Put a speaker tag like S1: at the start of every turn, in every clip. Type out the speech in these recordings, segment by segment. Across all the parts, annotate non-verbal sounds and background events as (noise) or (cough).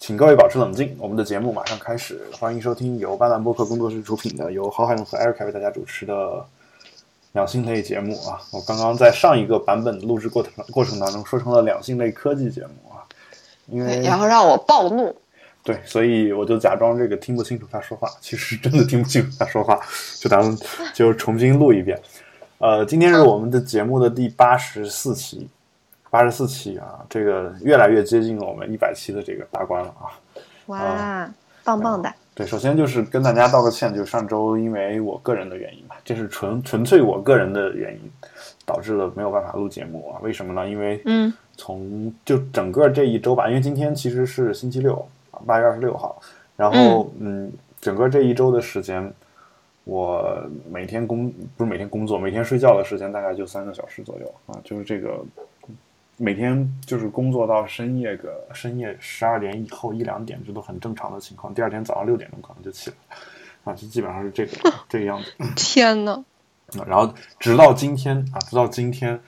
S1: 请各位保持冷静，我们的节目马上开始。欢迎收听由巴兰播客工作室出品的，由郝海龙和艾瑞卡为大家主持的两性类节目啊。我刚刚在上一个版本的录制过程过程当中说成了两性类科技节目啊，因为 (laughs)
S2: 然后让我暴怒。
S1: 对，所以我就假装这个听不清楚他说话，其实真的听不清楚他说话，就咱们就重新录一遍。呃，今天是我们的节目的第八十四期，八十四期啊，这个越来越接近了我们一百期的这个大关了啊。
S2: 哇，棒棒的！
S1: 对，首先就是跟大家道个歉，就上周因为我个人的原因吧，这是纯纯粹我个人的原因，导致了没有办法录节目啊。为什么呢？因为
S2: 嗯，
S1: 从就整个这一周吧，因为今天其实是星期六啊，八月二十六号，然后嗯，整个这一周的时间，我每天工不是每天工作，每天睡觉的时间大概就三个小时左右啊，就是这个每天就是工作到深夜个深夜十二点以后一两点，这都很正常的情况。第二天早上六点钟可能就起来了，啊，就基本上是这个这个样子。(laughs)
S2: 天呐，
S1: 啊然后直到今天啊，直到今天，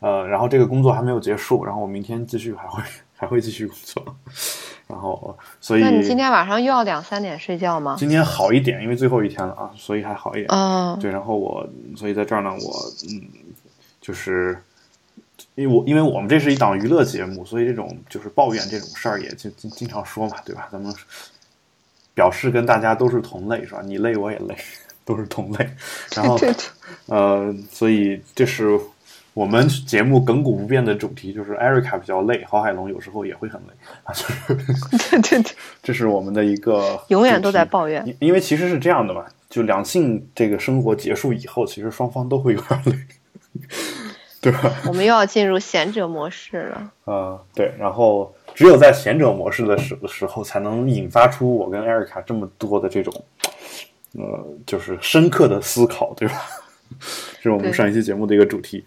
S1: 呃，然后这个工作还没有结束，然后我明天继续还会还会继续工作，(laughs) 然后所以
S2: 那你今天晚上又要两三点睡觉吗？
S1: 今天好一点，因为最后一天了啊，所以还好一点。
S2: 嗯，
S1: 对，然后我所以在这儿呢，我嗯，就是因为我因为我们这是一档娱乐节目，所以这种就是抱怨这种事儿也就经经常说嘛，对吧？咱们表示跟大家都是同类，是吧？你累我也累，都是同类。(laughs) 然后呃，所以这是我们节目亘古不变的主题，就是艾瑞卡比较累，郝海龙有时候也会很累 (laughs) 啊，就是
S2: 对对对，(laughs)
S1: 这是我们的一个
S2: 永远都在抱怨。
S1: 因因为其实是这样的嘛，就两性这个生活结束以后，其实双方都会有点累，对吧？
S2: 我们又要进入贤者模式了。
S1: 呃，对，然后只有在贤者模式的时时候，才能引发出我跟艾瑞卡这么多的这种，呃，就是深刻的思考，对吧？(laughs) 这是我们上一期节目的一个主题。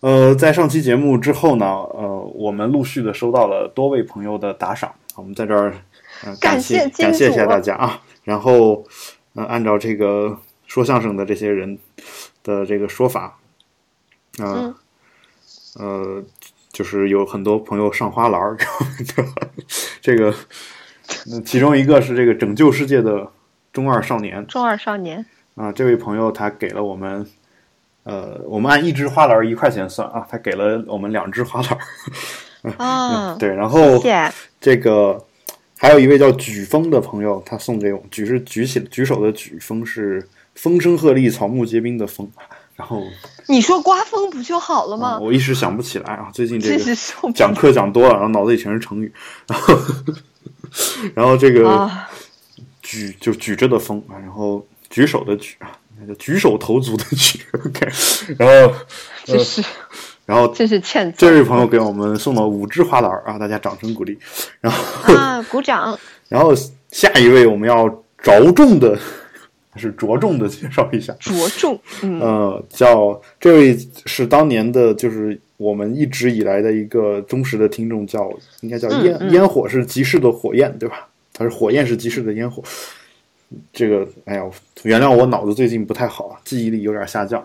S1: 呃，在上期节目之后呢，呃，我们陆续的收到了多位朋友的打赏，我们在这儿、呃、
S2: 感
S1: 谢
S2: 谢
S1: 感谢一下大家啊。然后，呃，按照这个说相声的这些人的这个说法，啊、
S2: 嗯。
S1: 呃，就是有很多朋友上花篮儿，这个，那其中一个是这个拯救世界的中二少年。
S2: 中二少年，
S1: 啊，这位朋友他给了我们，呃，我们按一只花篮儿一块钱算啊，他给了我们两只花篮儿，(laughs)
S2: 啊，
S1: 对，然后。这个还有一位叫举风的朋友，他送给我们，举是举起举手的举，风是风声鹤唳、草木皆兵的风，然后、
S2: 你说刮风不就好了
S1: 啊
S2: 吗？
S1: 我一时想不起来啊，最近这
S2: 真
S1: 个讲课讲多了，然后脑子里全是成语，然后然后这个
S2: 啊！
S1: 举就举着的风啊，然后举手的举啊，举手投足的举，OK，然后
S2: 这是
S1: 然后
S2: 这是欠
S1: 这位朋友给我们送了五支花篮啊，大家掌声鼓励，然后
S2: 啊！鼓掌。(laughs)
S1: 然后下一位我们要着重的，是着重的介绍一下，
S2: 着重，嗯，
S1: 呃，叫这位是当年的，就是我们一直以来的一个忠实的听众，叫应该叫烟、
S2: 嗯嗯
S1: 烟火是集市的火焰，对吧？他是火焰是集市的烟火。这个，哎呀，原谅我脑子最近不太好，记忆力有点下降。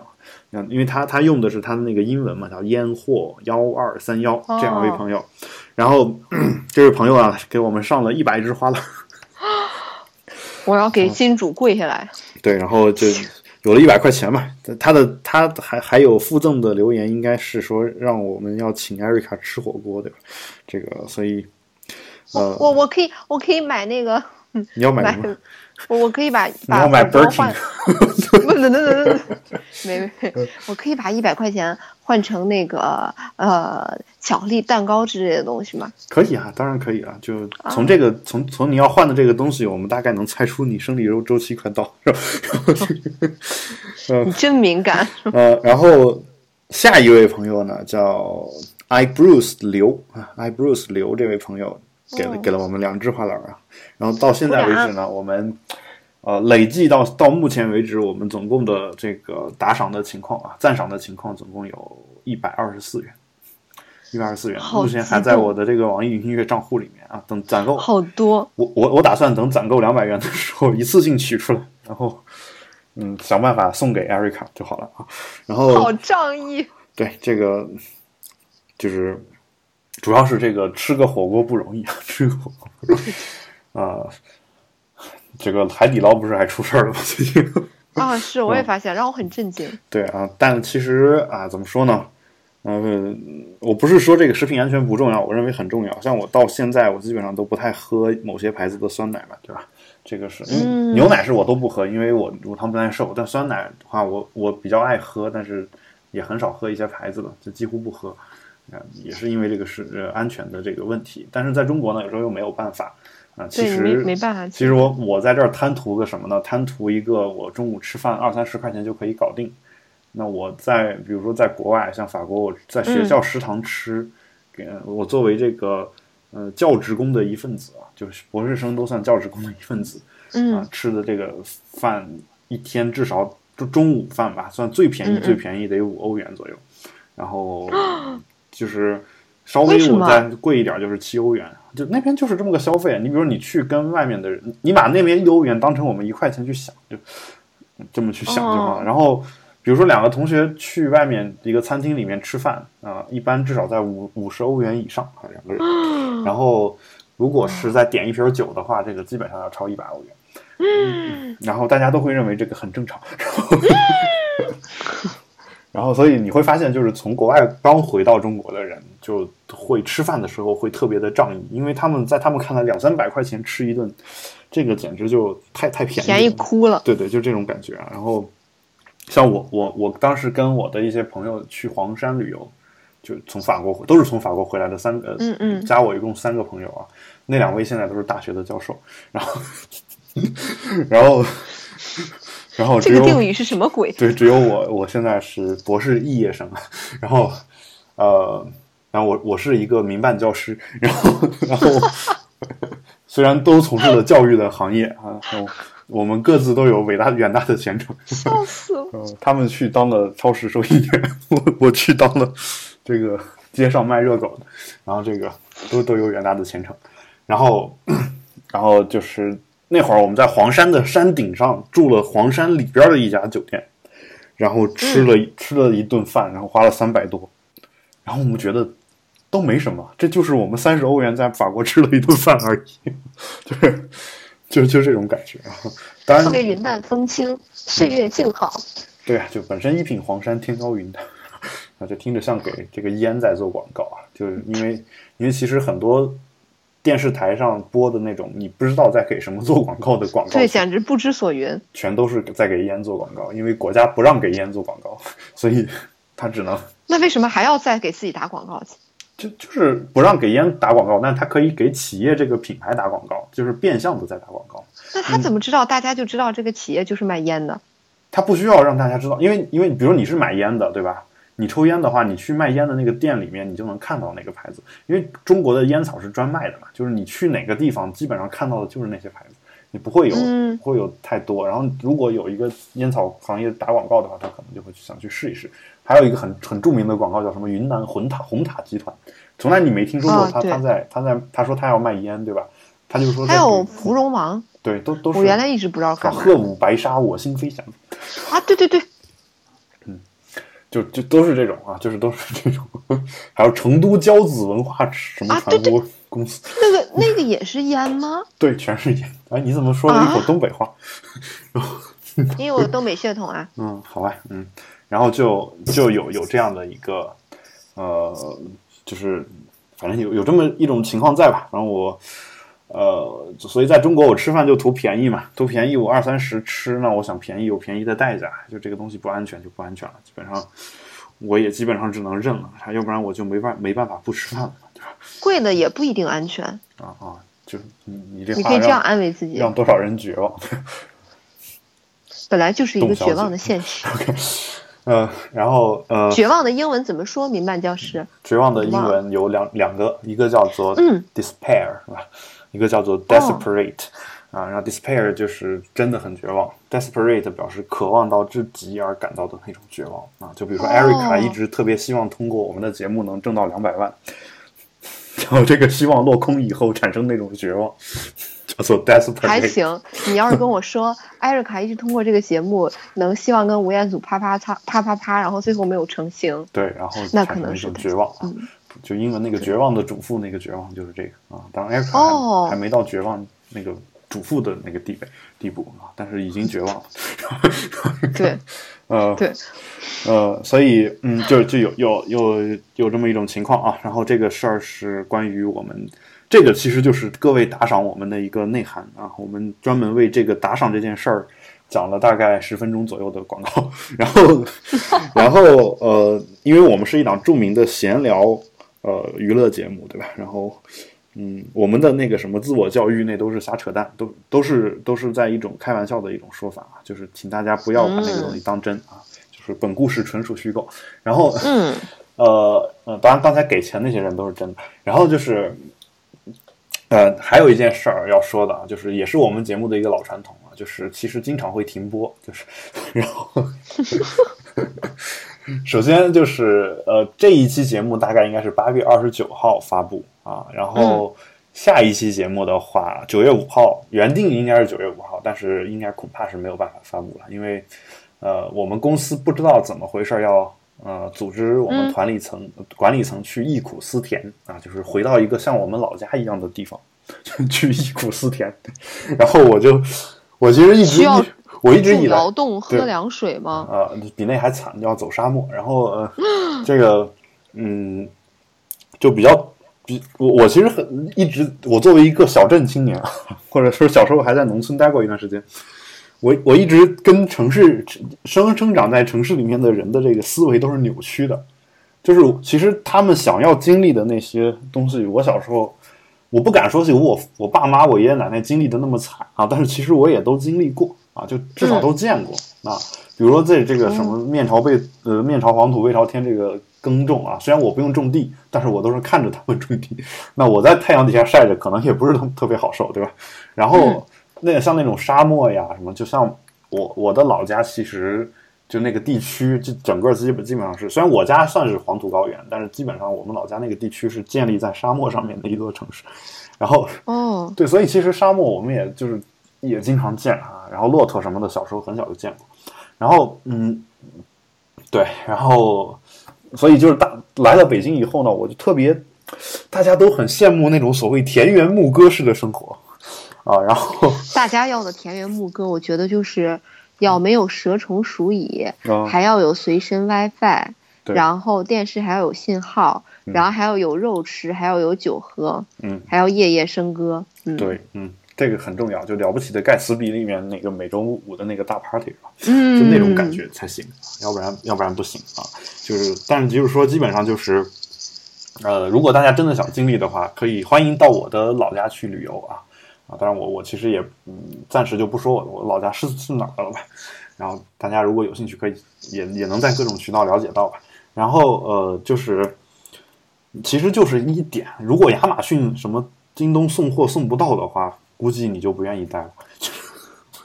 S1: 嗯，因为他他用的是他的那个英文嘛，叫烟火幺二三幺这样一位朋友。然后 (clears throat) 这位朋友啊，给我们上了一百支花篮。
S2: 我要给金主跪下来。
S1: 对，然后就有了一百块钱嘛。他的他还还有附赠的留言，应该是说让我们要请艾瑞卡吃火锅，对吧？这个，所以呃，
S2: 我我可以我可以买那个
S1: 你要买
S2: 买
S1: 什么？，
S2: 我我可以把
S1: 你
S2: 把
S1: 要买
S2: 火锅
S1: Birkin
S2: 换，(laughs) 不等等等等，没没没，我可以把一百块钱换成那个呃巧克力蛋糕之类的东西吗？
S1: 可以啊，当然可以啊。就
S2: 啊
S1: 从这个、从从你要换的这个东西，我们大概能猜出你生理周周期快到，是吧？
S2: 你真敏感。
S1: 呃，然后下一位朋友呢叫 i Bruce 刘啊，i Bruce 刘这位朋友给了、
S2: 哦
S1: 给了我们两只花篮啊，然后到现在为止呢，我们呃累计到到目前为止，我们总共的这个打赏的情况啊，赞赏的情况总共有一百二十四元。一百二十四元，目前还在我的这个网易云音乐账户里面啊。等攒够，
S2: 好多，
S1: 我我我打算等攒够两百元的时候一次性取出来，然后嗯想办法送给艾瑞卡就好了啊。然后
S2: 好仗义。
S1: 对这个就是主要是这个吃个火锅不容易啊，(laughs) 吃个火锅不容呃，这个海底捞不是还出事儿了吗？最近
S2: 啊，是我也
S1: 嗯
S2: 发现，让我很震惊。
S1: 对啊，但其实啊，怎么说呢？嗯、我不是说这个食品安全不重要，我认为很重要。像我到现在，我基本上都不太喝某些牌子的酸奶嘛，对吧？这个是
S2: 嗯
S1: 牛奶是我都不喝，因为我乳糖不耐受。但酸奶的话，我我比较爱喝，但是也很少喝一些牌子的，就几乎不喝。啊，也是因为这个是呃安全的这个问题。但是在中国呢，有时候又没有办法啊。其
S2: 没没办法。
S1: 其实我我在这儿贪图个什么呢？贪图一个我中午吃饭二三十块钱就可以搞定。那我在比如说在国外，像法国，我在学校食堂吃，给我作为这个呃教职工的一份子啊，就是博士生都算教职工的一份子啊
S2: 嗯，
S1: 吃的这个饭一天至少就中午饭吧，算最便宜最便宜得五欧元左右，然后 (gasps) 就是稍微我再贵一点就是七欧元，就那边就是这么个消费。你比如你去跟外面的人，你把那边一欧元当成我们一块钱去想，就这么去想就好了。
S2: 哦
S1: 然后比如说两个同学去外面一个餐厅里面吃饭啊、一般至少在五五十欧元以上啊两个人。(gasps) 然后如果是再点一瓶酒的话，这个基本上要超一百欧元。嗯，然后大家都会认为这个很正常。然 (laughs) 后然后，所以你会发现，就是从国外刚回到中国的人，就会吃饭的时候会特别的仗义，因为他们在他们看来，两三百块钱吃一顿，这个简直就太太便宜了，
S2: 便宜哭了。
S1: 对对，就这种感觉啊。然后，像我我我当时跟我的一些朋友去黄山旅游，就从法国都是从法国回来的三个，
S2: 嗯嗯
S1: 加我一共三个朋友啊。那两位现在都是大学的教授，然后，(laughs) 然后，然后
S2: 这个定语是什么鬼？
S1: 对，只有我，我现在是博士毕业生，然后，呃，然后我我是一个民办教师，然后然后虽然都从事了教育的行业啊，然后我们各自都有伟大远大的前程。
S2: 笑死了！
S1: 呃，他们去当了超市收银员，我我去当了这个街上卖热狗的，然后这个都都有远大的前程。然后，然后就是那会儿我们在黄山的山顶上住了黄山里边的一家酒店，然后吃了、吃了一顿饭，然后花了三百多，然后我们觉得都没什么，这就是我们三十欧元在法国吃了一顿饭而已，(laughs) 就是就就这种感觉啊。当然
S2: 特，别云淡风轻，岁月静好。
S1: 对啊，就本身一品黄山天高云淡，(laughs) 啊，就听着像给这个烟在做广告啊，就是因为因为其实很多电视台上播的那种你不知道在给什么做广告的广告
S2: 对，简直不知所云。
S1: 全都是在给烟做广告，因为国家不让给烟做广告，(laughs) 所以他只能
S2: 那为什么还要再给自己打广告去？
S1: 就就是不让给烟打广告，但他可以给企业这个品牌打广告，就是变相的在打广告。
S2: 那他怎么知道大家就知道这个企业就是卖烟的？
S1: 他不需要让大家知道，因为因为比如你是买烟的，对吧？你抽烟的话，你去卖烟的那个店里面，你就能看到那个牌子，因为中国的烟草是专卖的嘛，就是你去哪个地方，基本上看到的就是那些牌子，你不会有、
S2: 嗯
S1: 不会有太多。然后如果有一个烟草行业打广告的话，他可能就会去想去试一试。还有一个很很著名的广告叫什么云南红塔红塔集团，从来你没听说过他、他在他在他说他要卖烟，对吧？他就说
S2: 还有芙蓉王，
S1: 对都都是
S2: 我原来一直不知道
S1: 鹤舞白沙，我心飞翔。
S2: 啊！对对对，
S1: 就就都是这种啊，就是都是这种，(laughs) 还有成都骄子文化什么传播公司，
S2: 那个那个也是烟吗？(laughs)
S1: 对，全是烟。哎，你怎么说了一口
S2: 啊
S1: 东北话？(laughs)
S2: 因为我东北血统啊。
S1: 嗯，好吧，嗯，然后就就有有这样的一个，呃，就是反正有有这么一种情况在吧。然后我，呃，所以在中国我吃饭就图便宜嘛，图便宜我二三十吃，那我想便宜有便宜的代价，就这个东西不安全就不安全了，基本上我也基本上只能认了，要不然我就没办没办法不吃饭了，对吧？
S2: 贵的也不一定安全，
S1: 啊啊，就你你这
S2: 你可以这样安慰自己，
S1: 让多少人绝望？(laughs)
S2: 本来就是一个绝望的现实。(laughs)
S1: 呃，然后呃，
S2: 绝望的英文怎么说？民办教师
S1: 绝望的英文有两两个，一个叫做
S2: 嗯
S1: despair 是吧？一个叫做 desperate、啊，然后 despair 就是真的很绝望，desperate 表示渴望到至极而感到的那种绝望啊。就比如说
S2: 哦
S1: Erica 一直特别希望通过我们的节目能挣到两百万，(laughs) 然后这个希望落空以后产生那种绝望，叫做 desperate。
S2: 还行。你要是跟我说，艾瑞卡一直通过这个节目能希望跟吴彦祖啪啪擦啪啪啪，然后最后没有成型，
S1: 对，然后
S2: 那可能是
S1: 绝望啊。
S2: 嗯
S1: 就英文那个绝望的主妇那个绝望就是这个啊。当然 Erica
S2: 哦
S1: 还还没到绝望那个主妇的那个地位地步啊，但是已经绝望了。(laughs)
S2: 对
S1: 呃，
S2: 对，
S1: 呃，所以嗯，就就有有有有这么一种情况啊。然后这个事儿是关于我们这个，其实就是各位打赏我们的一个内涵啊。我们专门为这个打赏这件事儿讲了大概十分钟左右的广告。(laughs) 然后，(laughs) 然后呃，因为我们是一档著名的闲聊呃娱乐节目，对吧？然后。嗯，我们的那个什么自我教育那都是瞎扯淡，都都是都是在一种开玩笑的一种说法啊，就是请大家不要把那个东西当真啊，就是本故事纯属虚构。然后，
S2: 嗯，
S1: 呃呃，当然刚才给钱那些人都是真的。然后就是，呃，还有一件事儿要说的啊，就是也是我们节目的一个老传统啊，就是其实经常会停播，就是然后。首先就是呃，这一期节目大概应该是八月二十九号发布啊，然后下一期节目的话，九月五号原定应该是九月五号，但是应该恐怕是没有办法发布了，因为呃，我们公司不知道怎么回事，要呃组织我们团里层、管理层去忆苦思甜啊，就是回到一个像我们老家一样的地方 (laughs) 去忆苦思甜，然后我就我其实一直
S2: 需要
S1: 我一直以来
S2: 劳动喝凉水吗？
S1: 啊、比那还惨，要走沙漠。然后呃，(gasps) 这个嗯，就比较比我我其实很一直我作为一个小镇青年啊，(laughs) 或者说小时候还在农村待过一段时间，我我一直跟城市生生长在城市里面的人的这个思维都是扭曲的，就是其实他们想要经历的那些东西，我小时候。我不敢说有我我爸妈我爷爷奶奶经历的那么惨啊，但是其实我也都经历过啊，就至少都见过、啊。比如说在这个什么面朝背呃面朝黄土背朝天这个耕种啊，虽然我不用种地，但是我都是看着他们种地。那我在太阳底下晒着，可能也不是特特别好受，对吧？然后那像那种沙漠呀什么，就像我我的老家其实。就那个地区，就整个基本基本上是，虽然我家算是黄土高原，但是基本上我们老家那个地区是建立在沙漠上面的一座城市。然后，
S2: 哦，
S1: 对，所以其实沙漠我们也就是也经常见啊，然后骆驼什么的，小时候很小就见过。然后，嗯，对，然后，所以就是大来了北京以后呢，我就特别，大家都很羡慕那种所谓田园牧歌式的生活啊。然后，(laughs)
S2: 大家要的田园牧歌，我觉得就是要没有蛇虫鼠蚁，
S1: 啊
S2: 还要有随身 WiFi，
S1: 对
S2: 然后电视还要有信号，然后还要有肉吃，还要有酒喝，
S1: 嗯，
S2: 还要夜夜笙歌。嗯，，
S1: 对，嗯，这个很重要，就了不起的盖茨比里面那个每周五的那个大 party 吧。
S2: 嗯，
S1: 就那种感觉才行，要不然要不然不行啊。就是，但是就是说，基本上就是，呃，如果大家真的想经历的话，可以欢迎到我的老家去旅游啊啊！当然我我其实也嗯，暂时就不说我我老家是是哪儿了吧。然后大家如果有兴趣，可以也也能在各种渠道了解到吧。然后呃，就是其实就是一点，如果亚马逊什么京东送货送不到的话，估计你就不愿意待了，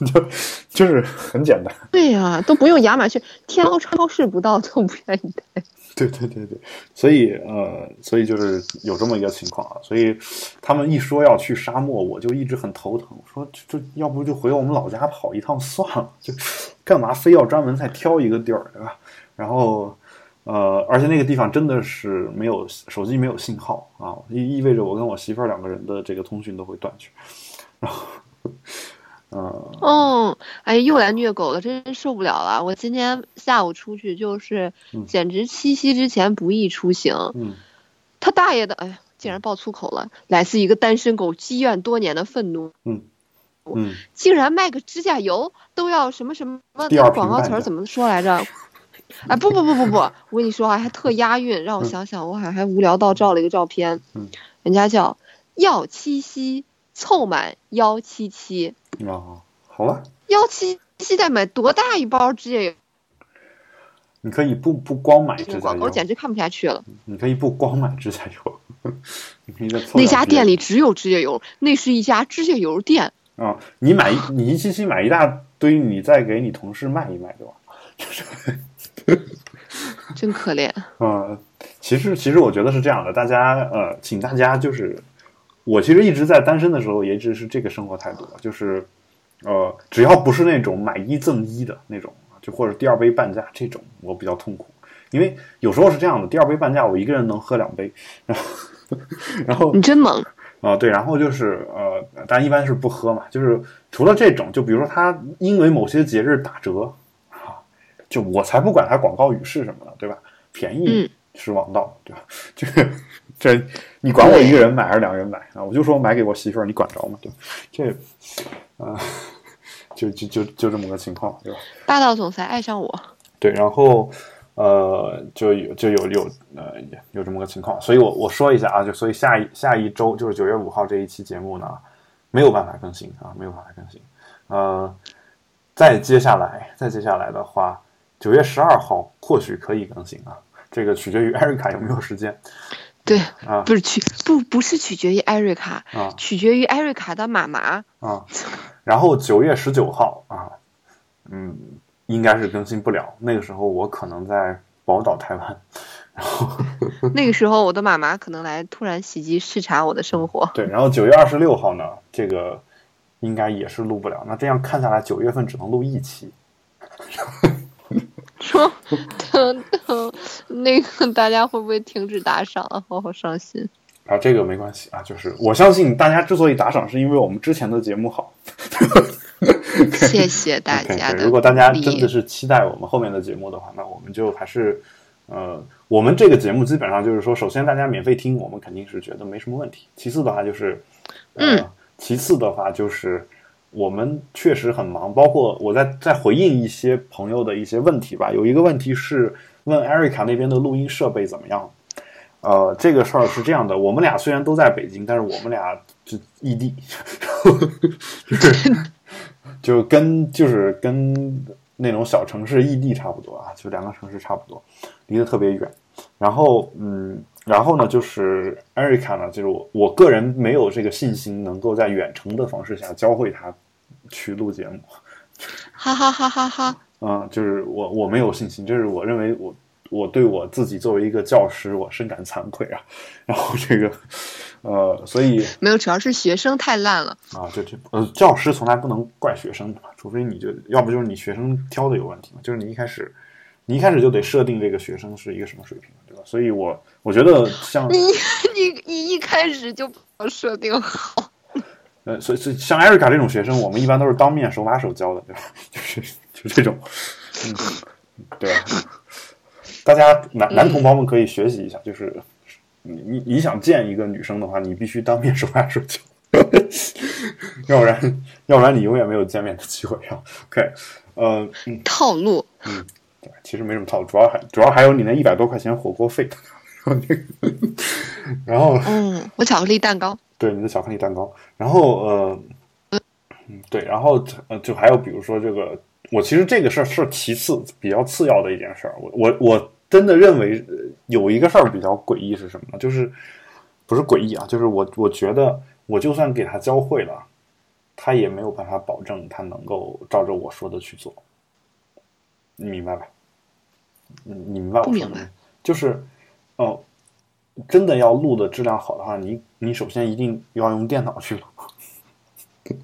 S1: (laughs) 就就是很简单。
S2: 对呀、都不用亚马逊，天猫超市不到都不愿意带。(laughs)
S1: 对对对对，所以呃，所以就是有这么一个情况啊，所以他们一说要去沙漠，我就一直很头疼，说这这要不就回我们老家跑一趟算了，就干嘛非要专门再挑一个地儿，对吧？然后呃，而且那个地方真的是没有手机没有信号啊，意意味着我跟我媳妇儿两个人的这个通讯都会断绝，然后呃
S2: 嗯，哎，又来虐狗了，真受不了了！我今天下午出去就是
S1: 嗯，
S2: 简直七夕之前不宜出行。
S1: 嗯
S2: 他大爷的，哎呀，竟然爆粗口了！来自一个单身狗积怨多年的愤怒，
S1: 嗯嗯，
S2: 竟然卖个指甲油都要什么什么？广告词儿怎么说来着？哎，不不不不不，我跟你说啊，还特押韵，让我
S1: 嗯
S2: 想想，我还还无聊到照了一个照片，
S1: 嗯
S2: 人家叫要七夕凑满幺七七，
S1: 啊，好吧，
S2: 幺七七再买多大一包指甲油？
S1: 你可以不不光买指甲油
S2: 个广告，简直看不下去了。
S1: 你可以不光买指甲油，(laughs) 你可以再凑
S2: 那家店里只有指甲油，那是一家指甲油店。
S1: 啊，你买你一七七买一大堆，你再给你同事卖一卖，对吧？
S2: 真可怜。
S1: 啊，其实其实我觉得是这样的，大家呃，请大家就是，我其实一直在单身的时候也一直是这个生活态度，就是呃，只要不是那种买一赠一的那种，就或者第二杯半价这种，我比较痛苦。因为有时候是这样的，第二杯半价我一个人能喝两杯，然后 (laughs) 然后
S2: 你真猛，
S1: 啊、对，然后就是呃，但一般是不喝嘛，就是除了这种，就比如说他因为某些节日打折啊，就我才不管他广告语是什么呢，对吧？便宜
S2: 嗯
S1: 是王道，对吧？这 (laughs) 个这你管我一个人买还是两个人买啊？我就说买给我媳妇儿，你管着吗？对吧，这啊、就就就就这么个情况，对吧？
S2: 霸道总裁爱上我，
S1: 对，然后呃，就有就有有呃有这么个情况，所以我我说一下啊，就所以下一下一周就是九月五号这一期节目呢，没有办法更新啊，没有办法更新。呃，再接下来再接下来的话，九月十二号或许可以更新啊，这个取决于艾瑞卡有没有时间
S2: 对，
S1: 啊
S2: 不是取不不是取决于艾瑞卡，
S1: 啊
S2: 取决于艾瑞卡的妈妈。
S1: 啊。然后九月十九号啊，嗯，应该是更新不了，那个时候我可能在宝岛台湾。然后 (laughs)
S2: 那个时候，我的妈妈可能来突然袭击视察我的生活。
S1: 对，然后九月二十六号呢，这个应该也是录不了。那这样看下来，九月份只能录一期。
S2: 说，等等，那个大家会不会停止打赏啊？我好伤心。
S1: 啊，这个没关系啊，就是我相信大家之所以打赏，是因为我们之前的节目好。
S2: 谢谢大家
S1: 如果大家真的是期待我们后面的节目的话，那我们就还是，呃，我们这个节目基本上就是说，首先大家免费听，我们肯定是觉得没什么问题。其次的话就是，呃，
S2: 嗯
S1: 其次的话就是我们确实很忙，包括我在在回应一些朋友的一些问题吧。有一个问题是问艾瑞卡那边的录音设备怎么样？呃，这个事儿是这样的，我们俩虽然都在北京，但是我们俩就异地，(laughs) 就是就跟就是跟那种小城市异地差不多啊，就两个城市差不多，离得特别远。然后嗯，然后呢，就是艾瑞卡呢，就是我我个人没有这个信心能够在远程的方式下教会他去录节目，(laughs)
S2: 哈哈哈哈哈！(laughs)
S1: 啊、就是我我没有信心，就是我认为我我对我自己作为一个教师，我深感惭愧啊。(laughs) 然后这个呃，所以
S2: 没有，主要是学生太烂了。
S1: 啊，这这呃，教师从来不能怪学生的嘛，除非你就要不就是你学生挑的有问题嘛，就是你一开始你一开始就得设定这个学生是一个什么水平，对吧？所以我我觉得像
S2: 你你你一开始就设定好，
S1: 呃，所以所以像艾瑞卡这种学生，我们一般都是当面手把手教的，对吧？(laughs) 就是就这种，嗯，(laughs) 对吧？大家男男同胞们可以学习一下，就是你你你想见一个女生的话，你必须当面手把手教，要不然要不然你永远没有见面的机会啊。OK，呃，嗯，
S2: 套路。
S1: 嗯对，其实没什么套路，主要还主要还有你那一百多块钱火锅费，(laughs) 然后这个，然后
S2: 嗯，我巧克力蛋糕。
S1: 对你的巧克力蛋糕，然后呃，嗯，对，然后呃，就还有比如说这个，我其实这个事儿是其次比较次要的一件事儿，我我我真的认为呃有一个事儿比较诡异是什么呢？就是不是诡异啊，就是我我觉得我就算给他教会了，他也没有办法保证他能够照着我说的去做，你明白吧？你你明白我
S2: 不明白
S1: 说的吗？就是哦。真的要录的质量好的话，你你首先一定要用电脑去录，(laughs)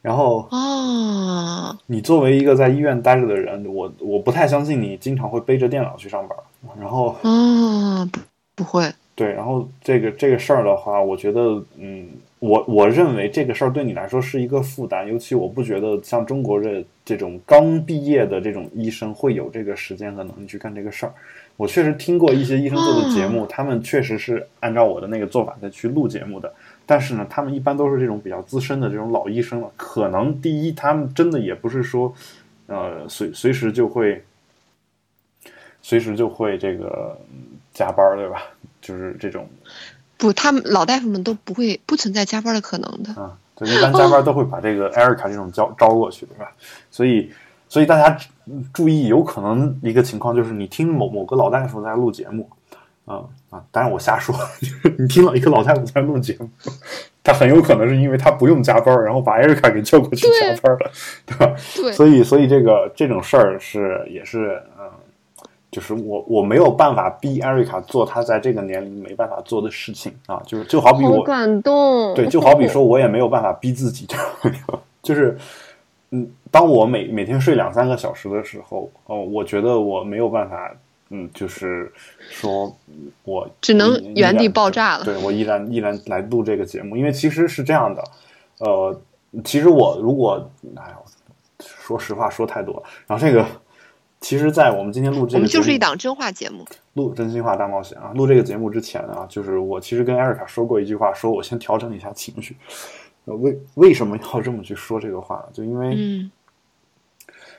S1: 然后
S2: 啊，
S1: 你作为一个在医院待着的人，我我不太相信你经常会背着电脑去上班。然后
S2: 啊，不不会。
S1: 对，然后这个这个事儿的话，我觉得，嗯，我我认为这个事儿对你来说是一个负担，尤其我不觉得像中国的这种刚毕业的这种医生会有这个时间和能力去干这个事儿。我确实听过一些医生做的节目，他们确实是按照我的那个做法再去录节目的，但是呢，他们一般都是这种比较资深的这种老医生了，可能第一，他们真的也不是说，呃，随随时就会，随时就会这个嗯加班儿，对吧？就是这种
S2: 不，他们老大夫们都不会不存在加班的可能的。
S1: 啊，对一般加班都会把这个艾瑞卡这种招招过去，对吧？所以，所以大家注意，有可能一个情况就是你听某某个老大夫在录节目，啊啊，当然我瞎说，(laughs) 就是你听了一个老大夫在录节目，他很有可能是因为他不用加班，然后把艾瑞卡给叫过去加班了，对吧？
S2: 对，
S1: 所以，所以这个这种事儿是也是，嗯，就是我我没有办法逼艾瑞卡做他在这个年龄没办法做的事情啊，就是就好比我
S2: 好感动。
S1: 对，就好比说，我也没有办法逼自己 (laughs) 就是，嗯，当我每每天睡两三个小时的时候，哦，我觉得我没有办法嗯，就是说我
S2: 只能原地爆炸了
S1: 对我依然依然来录这个节目，因为其实是这样的，呃，其实我如果哎呀，说实话说太多了，然后这个。其实，在我们今天录这个，
S2: 我们就是一档真话节目。
S1: 录真心话大冒险啊！录这个节目之前啊，就是我其实跟艾瑞卡说过一句话，说我先调整一下情绪。呃为为什么要这么去说这个话？就因为，
S2: 嗯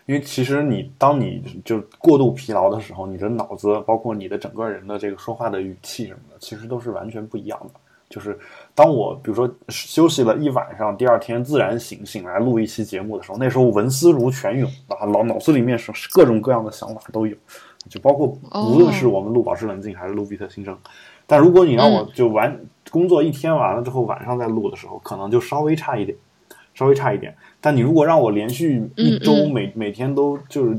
S1: 因为其实你当你就过度疲劳的时候，你的脑子包括你的整个人的这个说话的语气什么的，其实都是完全不一样的。就是当我比如说休息了一晚上，第二天自然醒醒来录一期节目的时候，那时候文思如泉涌啊，脑脑子里面是各种各样的想法都有，就包括无论是我们录保持冷静还是录比特新生。但如果你让我就完、工作一天完了之后，晚上再录的时候，可能就稍微差一点，稍微差一点。但你如果让我连续一周每每天都就是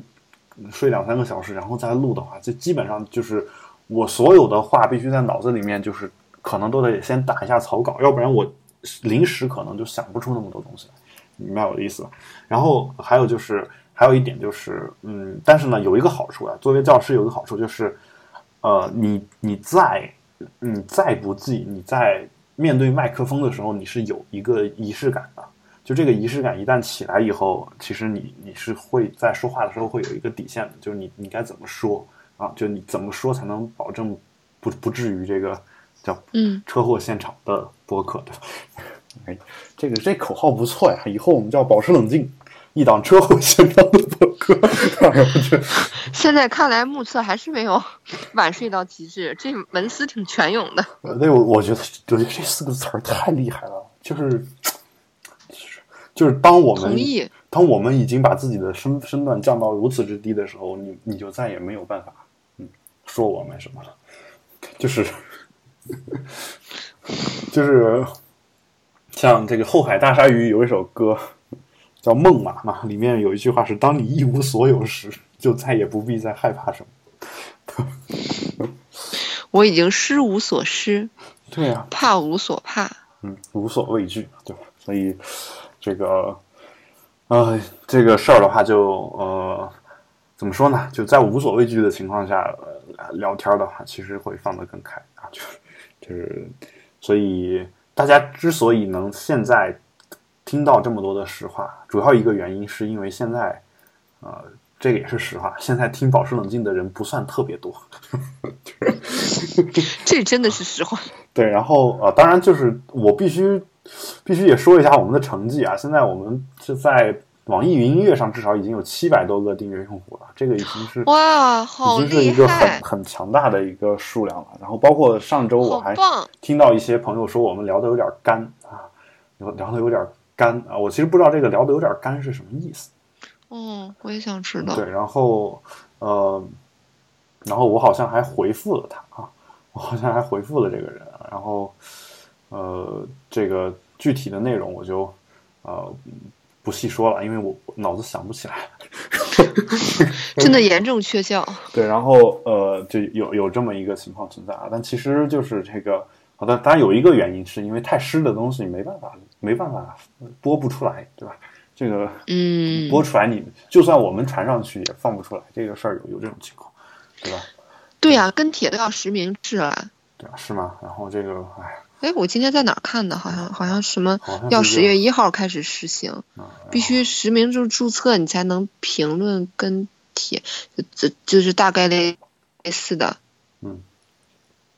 S1: 睡两三个小时，然后再录的话，就基本上就是我所有的话必须在脑子里面就是可能都得先打一下草稿，要不然我临时可能就想不出那么多东西来，明白我的意思吧？然后还有就是还有一点就是，嗯，但是呢有一个好处啊，作为教师有一个好处就是，呃，你你在你再不济，你在面对麦克风的时候，你是有一个仪式感的。就这个仪式感一旦起来以后，其实你你是会在说话的时候会有一个底线的，就是你你该怎么说啊？就你怎么说才能保证不不至于这个叫
S2: 嗯，
S1: 车祸现场的播客，对吧？(laughs) 哎，这个这口号不错呀！以后我们叫保持冷静，一档车祸现场的播客。(laughs)
S2: 现在看来目测还是没有晚睡到极致，这文思挺泉涌的。
S1: 呃对，我我觉得我觉得这四个词儿太厉害了，就是就是就是当我们
S2: 同意。
S1: 当我们已经把自己的身身段降到如此之低的时候，你你就再也没有办法，嗯，说我们什么了，就是 (laughs) 就是像这个后海大鲨鱼有一首歌叫《梦》嘛，嘛里面有一句话是：当你一无所有时，就再也不必再害怕什么。
S2: 我已经失无所失，
S1: 对呀、
S2: 怕无所怕。
S1: 嗯，无所畏惧，对吧？所以这个，呃，这个事儿的话就，呃，怎么说呢？就在无所畏惧的情况下、呃、聊天的话，其实会放得更开啊，就就是，所以大家之所以能现在听到这么多的实话，主要一个原因是因为现在，呃，这个也是实话，现在听保持冷静的人不算特别多。(laughs)
S2: 这真的是实话。
S1: 对，然后呃，当然就是我必须必须也说一下我们的成绩啊。现在我们是在网易云音乐上至少已经有七百多个订阅用户了，这个已经是
S2: 哇，好
S1: 已经是一个很，很强大的一个数量了。然后包括上周我还！听到一些朋友说我们聊的有点干啊，聊聊的有点干啊。我其实不知道这个聊的有点干是什么意思。
S2: 嗯，我也想知道。
S1: 对，然后呃，然后我好像还回复了他啊，我好像还回复了这个人啊，然后呃，这个具体的内容我就呃不细说了，因为我我脑子想不起来。(laughs)
S2: 真的严重缺觉。
S1: 对，然后呃，就有有这么一个情况存在啊，但其实就是这个，好的，当然有一个原因是因为太湿的东西没办法没办法播不出来，对吧？这个
S2: 嗯，
S1: 播出来你就算我们传上去也放不出来，这个事儿有有这种情况，对吧？
S2: 对呀、跟帖都要实名制了。
S1: 对啊？是吗？然后这个，哎，
S2: 哎，我今天在哪儿看的？好像好像什么要十月一号开始实行，
S1: 啊，
S2: 必须实名制注册，你才能评论跟帖，就就就是大概类类似的。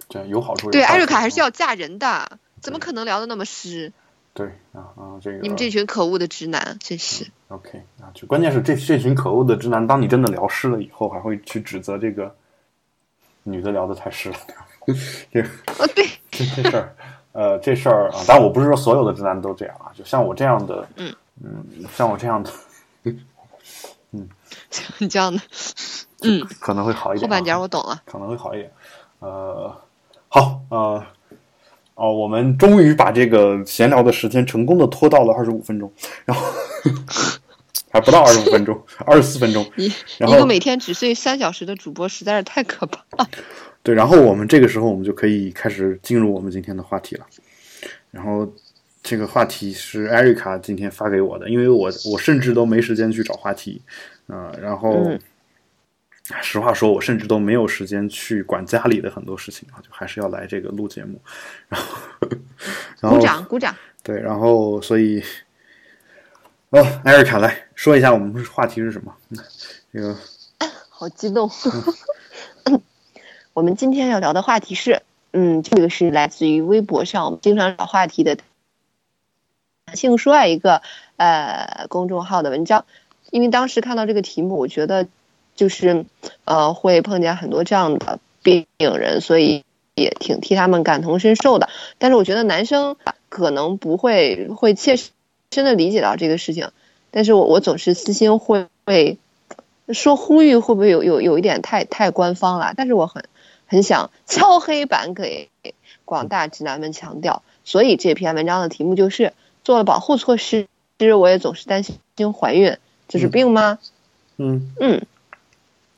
S1: 这有好处。
S2: 对，艾瑞卡还是要嫁人的，怎么可能聊得那么湿？
S1: 对啊啊，这个
S2: 你们这群可恶的直男，真是。
S1: OK 啊，就关键是这这群可恶的直男，当你真的聊湿了以后，还会去指责这个女的聊的太湿了，(laughs) 这个
S2: 哦，对，
S1: 这这事儿，呃，这事儿啊，但我不是说所有的直男都这样啊，就像我这样的，
S2: 嗯
S1: 嗯，像我这样的，(laughs)
S2: 你这样的，嗯，
S1: 可能会好一点、啊。
S2: 后半截儿我懂了。
S1: 可能会好一点。呃，好，呃，哦，我们终于把这个闲聊的时间成功的拖到了二十五分钟，然后还不到二十五分钟，二十四分钟。(laughs)
S2: 一
S1: 然后
S2: 一个每天只睡三小时的主播实在是太可怕了。
S1: 对，然后我们这个时候我们就可以开始进入我们今天的话题了。然后这个话题是艾瑞卡今天发给我的，因为我我甚至都没时间去找话题，啊、然后、
S2: 嗯
S1: 实话说，我甚至都没有时间去管家里的很多事情啊，就还是要来这个录节目，然后，然后
S2: 鼓掌鼓掌。
S1: 对，然后所以，哦，艾瑞卡来说一下我们话题是什么？这个
S2: 好激动。(laughs) 我们今天要聊的话题是，嗯，这个是来自于微博上我们经常找话题的“性说爱”一个呃公众号的文章，因为当时看到这个题目，我觉得就是呃会碰见很多这样的病人，所以也挺替他们感同身受的。但是我觉得男生可能不会会切身的理解到这个事情，但是我我总是私心会会说呼吁，会不会有有有一点太太官方了？但是我很。很想敲黑板给广大直男们强调，所以这篇文章的题目就是做了保护措施，其实我也总是担心怀孕，这是病吗？
S1: 嗯
S2: 嗯，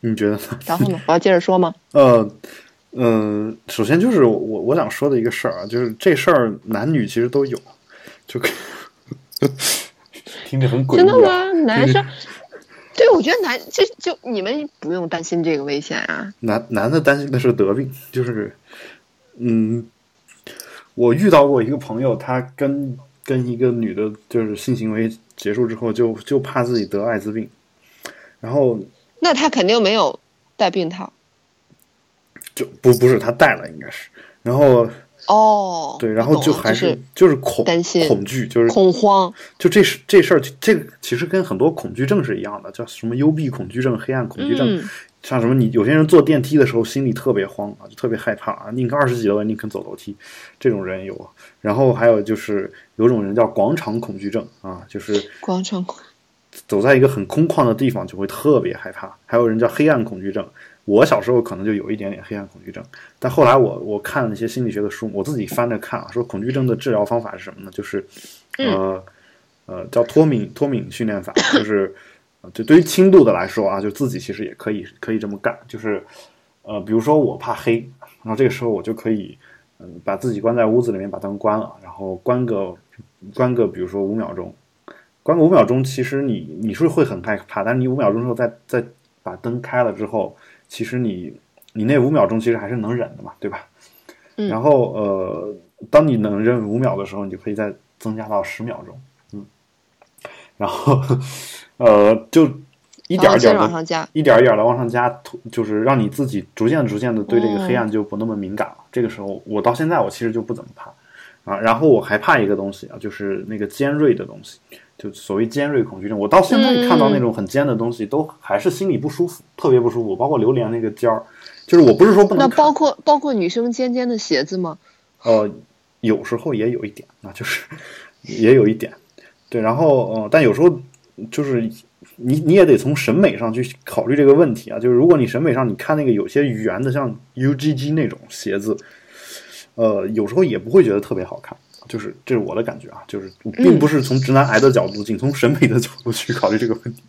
S1: 你觉得呢？
S2: 然后呢？我要接着说吗？(laughs)
S1: 呃嗯，首先就是我我想说的一个事儿啊，就是这事儿男女其实都有，就 (laughs) 听着很诡异。
S2: 真的吗？男生？对，我觉得男就就你们不用担心这个危险啊。
S1: 男男的担心的是得病，就是，嗯，我遇到过一个朋友，他跟跟一个女的，就是性行为结束之后，就就怕自己得艾滋病，然后
S2: 那他肯定没有带病套，
S1: 就不不是他带了，应该是，然后。
S2: 哦，
S1: 对，然后就还
S2: 是
S1: 就是恐
S2: 担心
S1: 恐惧，就是
S2: 恐慌。
S1: 就这事这事儿，这个其实跟很多恐惧症是一样的，叫什么幽闭恐惧症、黑暗恐惧症。像什么，你有些人坐电梯的时候心里特别慌啊，就特别害怕啊，宁可二十几楼，宁肯走楼梯，这种人有。然后还有就是有种人叫广场恐惧症啊，就是
S2: 广场恐
S1: 走在一个很空旷的地方就会特别害怕。还有人叫黑暗恐惧症。我小时候可能就有一点点黑暗恐惧症，但后来我我看了一些心理学的书，我自己翻着看啊，说恐惧症的治疗方法是什么呢？就是，呃呃，叫脱敏脱敏训练法，就是就对于轻度的来说啊，就自己其实也可以可以这么干，就是呃，比如说我怕黑，然后这个时候我就可以嗯把自己关在屋子里面，把灯关了，然后关个关个比如说五秒钟，关个五秒钟，其实你你是会很害怕，但是你五秒钟之后再再把灯开了之后。其实你你那五秒钟其实还是能忍的嘛，对吧？
S2: 嗯。
S1: 然后呃，当你能忍五秒的时候，你就可以再增加到十秒钟，嗯。然后呃，就一点一点的
S2: 往上加，
S1: 一点一点的往上加，就是让你自己逐渐逐渐的对这个黑暗就不那么敏感了。这个时候，我到现在我其实就不怎么怕啊。然后我还怕一个东西啊，就是那个尖锐的东西。就所谓尖锐恐惧症，我到现在看到那种很尖的东西，都还是心里不舒服，特别不舒服。包括榴莲那个尖儿，就是我不是说不能。
S2: 那包括包括女生尖尖的鞋子吗？
S1: 呃，有时候也有一点，那就是 (laughs) 也有一点。对，然后呃，但有时候就是你你也得从审美上去考虑这个问题啊。就是如果你审美上你看那个有些圆的，像 UGG 那种鞋子，呃，有时候也不会觉得特别好看。就是这是我的感觉啊，就是并不是从直男癌的角度，仅从审美的角度去考虑这个问题。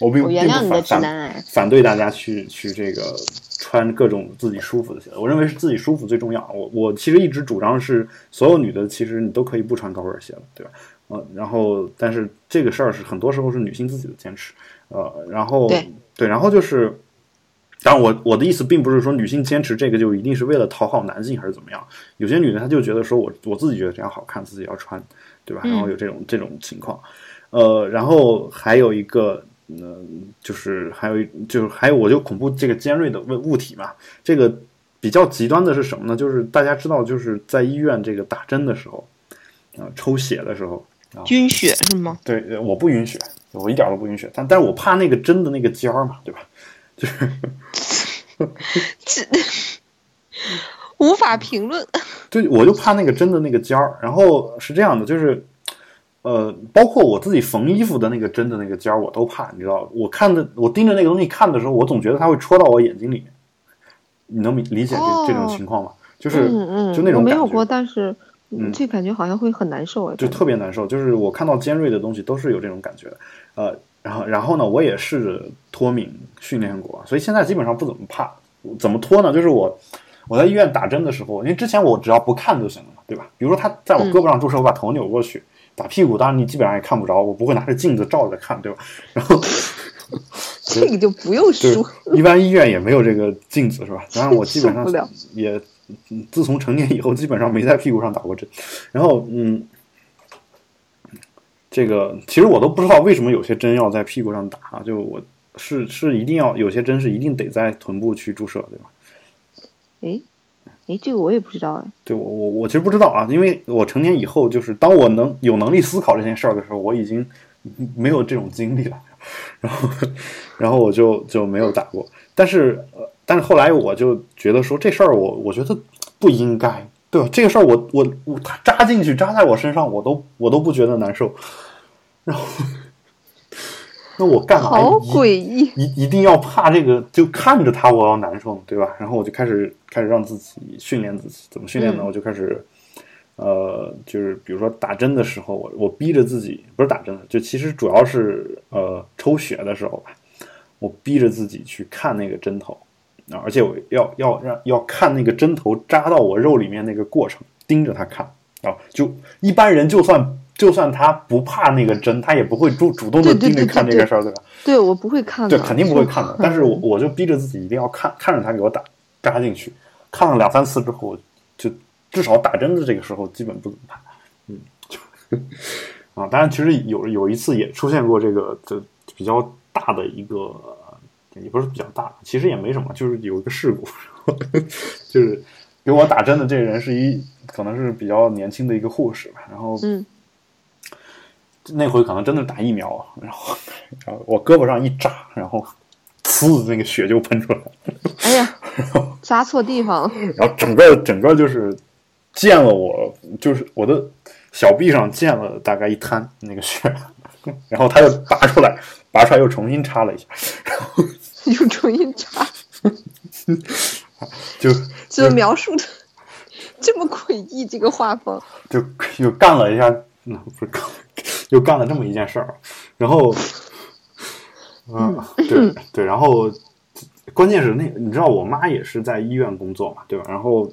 S1: 我并并不反反反对大家去去这个穿各种自己舒服的鞋子。我认为是自己舒服最重要。我我其实一直主张是所有女的其实你都可以不穿高跟鞋了，对吧？呃，然后但是这个事儿是很多时候是女性自己的坚持。呃，然后对，然后就是。当然，我我的意思并不是说女性坚持这个就一定是为了讨好男性还是怎么样。有些女的她就觉得说我我自己觉得这样好看，自己要穿，对吧？然后有这种这种情况。呃，然后还有一个，呃，就是还有就是还有我就恐怖这个尖锐的物物体嘛。这个比较极端的是什么呢？就是大家知道就是在医院这个打针的时候，啊，抽血的时候，
S2: 晕血是吗？
S1: 对，我不晕血，我一点都不晕血，但但是我怕那个针的那个尖儿嘛，对吧？就是，
S2: 这无法评论。
S1: 对，我就怕那个针的那个尖儿。然后是这样的，就是，呃，包括我自己缝衣服的那个针的那个尖儿，我都怕。你知道，我看的，我盯着那个东西看的时候，我总觉得它会戳到我眼睛里面。你能理解这这种情况吗？就是，
S2: 嗯嗯，
S1: 就那种
S2: 没有过，但是，嗯，这感觉好像会很难受哎，
S1: 就特别难受。就是我看到尖锐的东西，都是有这种感觉。呃。然后，然后呢？我也试着脱敏训练过，所以现在基本上不怎么怕。怎么脱呢？就是我我在医院打针的时候，因为之前我只要不看就行了嘛，对吧？比如说他在我胳膊上注射，我把头扭过去打屁股，当然你基本上也看不着，我不会拿着镜子照着看，对吧？然后 (laughs)
S2: 这个就不用说，，
S1: 一般医院也没有这个镜子是吧？当然我基本上也，嗯自从成年以后基本上没在屁股上打过针。然后嗯，这个其实我都不知道为什么有些针要在屁股上打啊，就我是是一定要有些针是一定得在臀部去注射，对吧？
S2: 哎哎，这个我也不知道哎，
S1: 对我我我其实不知道啊，因为我成年以后，就是当我能有能力思考这件事儿的时候，我已经没有这种经历了，(laughs) 然后然后我就就没有打过。但是呃，但是后来我就觉得说这事儿我我觉得不应该，对吧？这个事儿我我我它扎进去扎在我身上，我都我都不觉得难受，然后那我干嘛
S2: 好
S1: 一
S2: 诡异，
S1: 一一定要怕这个，就看着他我要难受，对吧？然后我就开始开始让自己训练自己，怎么训练呢？
S2: 嗯
S1: 我就开始，呃，就是比如说打针的时候，我我逼着自己，不是打针的，就其实主要是呃抽血的时候吧，我逼着自己去看那个针头啊，而且我要要让要看那个针头扎到我肉里面那个过程，盯着它看啊。就一般人就算就算他不怕那个针，他也不会主主动的盯着看这个事儿，对吧？
S2: 对我不会看的，
S1: 对，肯定不会看的。但是我我就逼着自己一定要看，看着他给我打扎进去，看了两三次之后，就至少打针的这个时候基本不怎么怕。嗯，就 (laughs) 啊，当然其实有有一次也出现过这个这比较大的一个，也不是比较大，其实也没什么，就是有一个事故，就是给我打针的这个人是一可能是比较年轻的一个护士吧，然后
S2: 嗯
S1: 那回可能真的是打疫苗，然后然后我胳膊上一扎，然后呲，那个血就喷出来了，
S2: 哎呀，扎错地方了，
S1: 然后整个整个就是溅了我，就是我的小臂上溅了大概一滩那个血，然后他又拔出来，拔出来又重新插了一下，然后 (laughs)
S2: 又重新插，(laughs)
S1: 就
S2: 就描述的这么诡异，这个画风，
S1: 就又干了一下，嗯，不是干，(laughs) 又干了这么一件事儿，然后，嗯，对对，然后关键是那你知道我妈也是在医院工作嘛，对吧？然后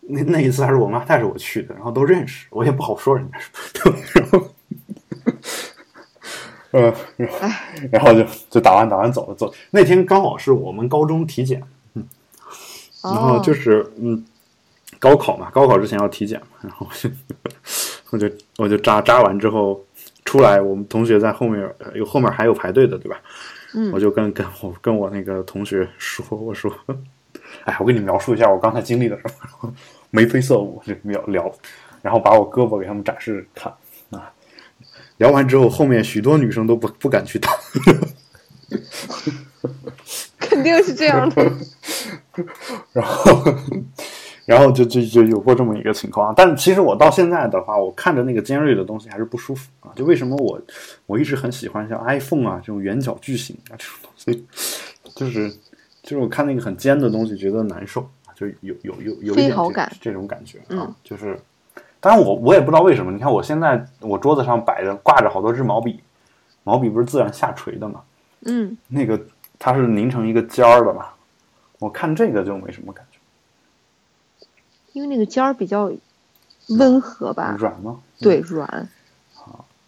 S1: 那那一次还是我妈带着我去的，然后都认识，我也不好说人家是，对吧？然后。呃，然后就就打完打完走了走。那天刚好是我们高中体检，嗯然后
S2: 哦，
S1: 就是嗯，高考嘛，高考之前要体检嘛，然后我就我就扎扎完之后出来，我们同学在后面呃有后面还有排队的，对吧？
S2: 嗯
S1: 我就跟跟我跟我那个同学说，我说，哎，我给你描述一下我刚才经历了什么，眉飞色舞就聊聊，然后把我胳膊给他们展示看啊。聊完之后，后面许多女生都不不敢去打，
S2: 肯定是这样的，(laughs)
S1: 然后，然后就就就有过这么一个情况。但其实我到现在的话，我看着那个尖锐的东西还是不舒服啊。就为什么我我一直很喜欢像 iPhone 啊这种圆角矩形啊这种东西，就是就是我看那个很尖的东西觉得难受，就有有有有一点这种感觉啊，
S2: 嗯
S1: 就是。当然我我也不知道为什么，你看我现在我桌子上摆着挂着好多支毛笔，毛笔不是自然下垂的嘛，
S2: 嗯，
S1: 那个它是拧成一个尖儿的嘛，我看这个就没什么感觉。
S2: 因为那个尖儿比较温和吧，
S1: 软吗？
S2: 对，软，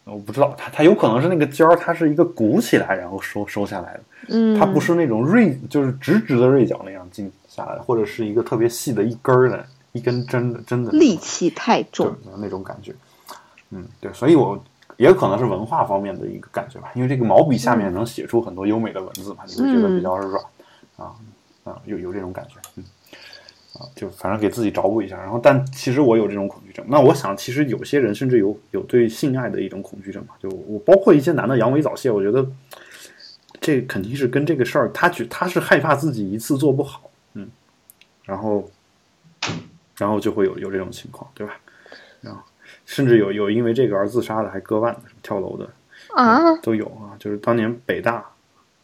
S1: 我不知道，它它有可能是那个尖儿，它是一个鼓起来然后收收下来的，
S2: 嗯，
S1: 它不是那种锐，就是直直的锐角那样进下来的，或者是一个特别细的一根儿的一根针的针的
S2: 力气太
S1: 对
S2: 重，
S1: 那种感觉。嗯，对，所以我也可能是文化方面的一个感觉吧，因为这个毛笔下面能写出很多优美的文字嘛，你会觉得比较软啊啊，有有这种感觉，嗯。啊，就反正给自己找补一下，然后但其实我有这种恐惧症。那我想，其实有些人甚至有有对性爱的一种恐惧症嘛。就我包括一些男的阳痿早泄，我觉得这肯定是跟这个事儿，他觉他是害怕自己一次做不好，嗯，然后然后就会有有这种情况，对吧？然后甚至有有因为这个而自杀的，还割腕的，跳楼的，
S2: 啊，
S1: 都有啊。就是当年北大，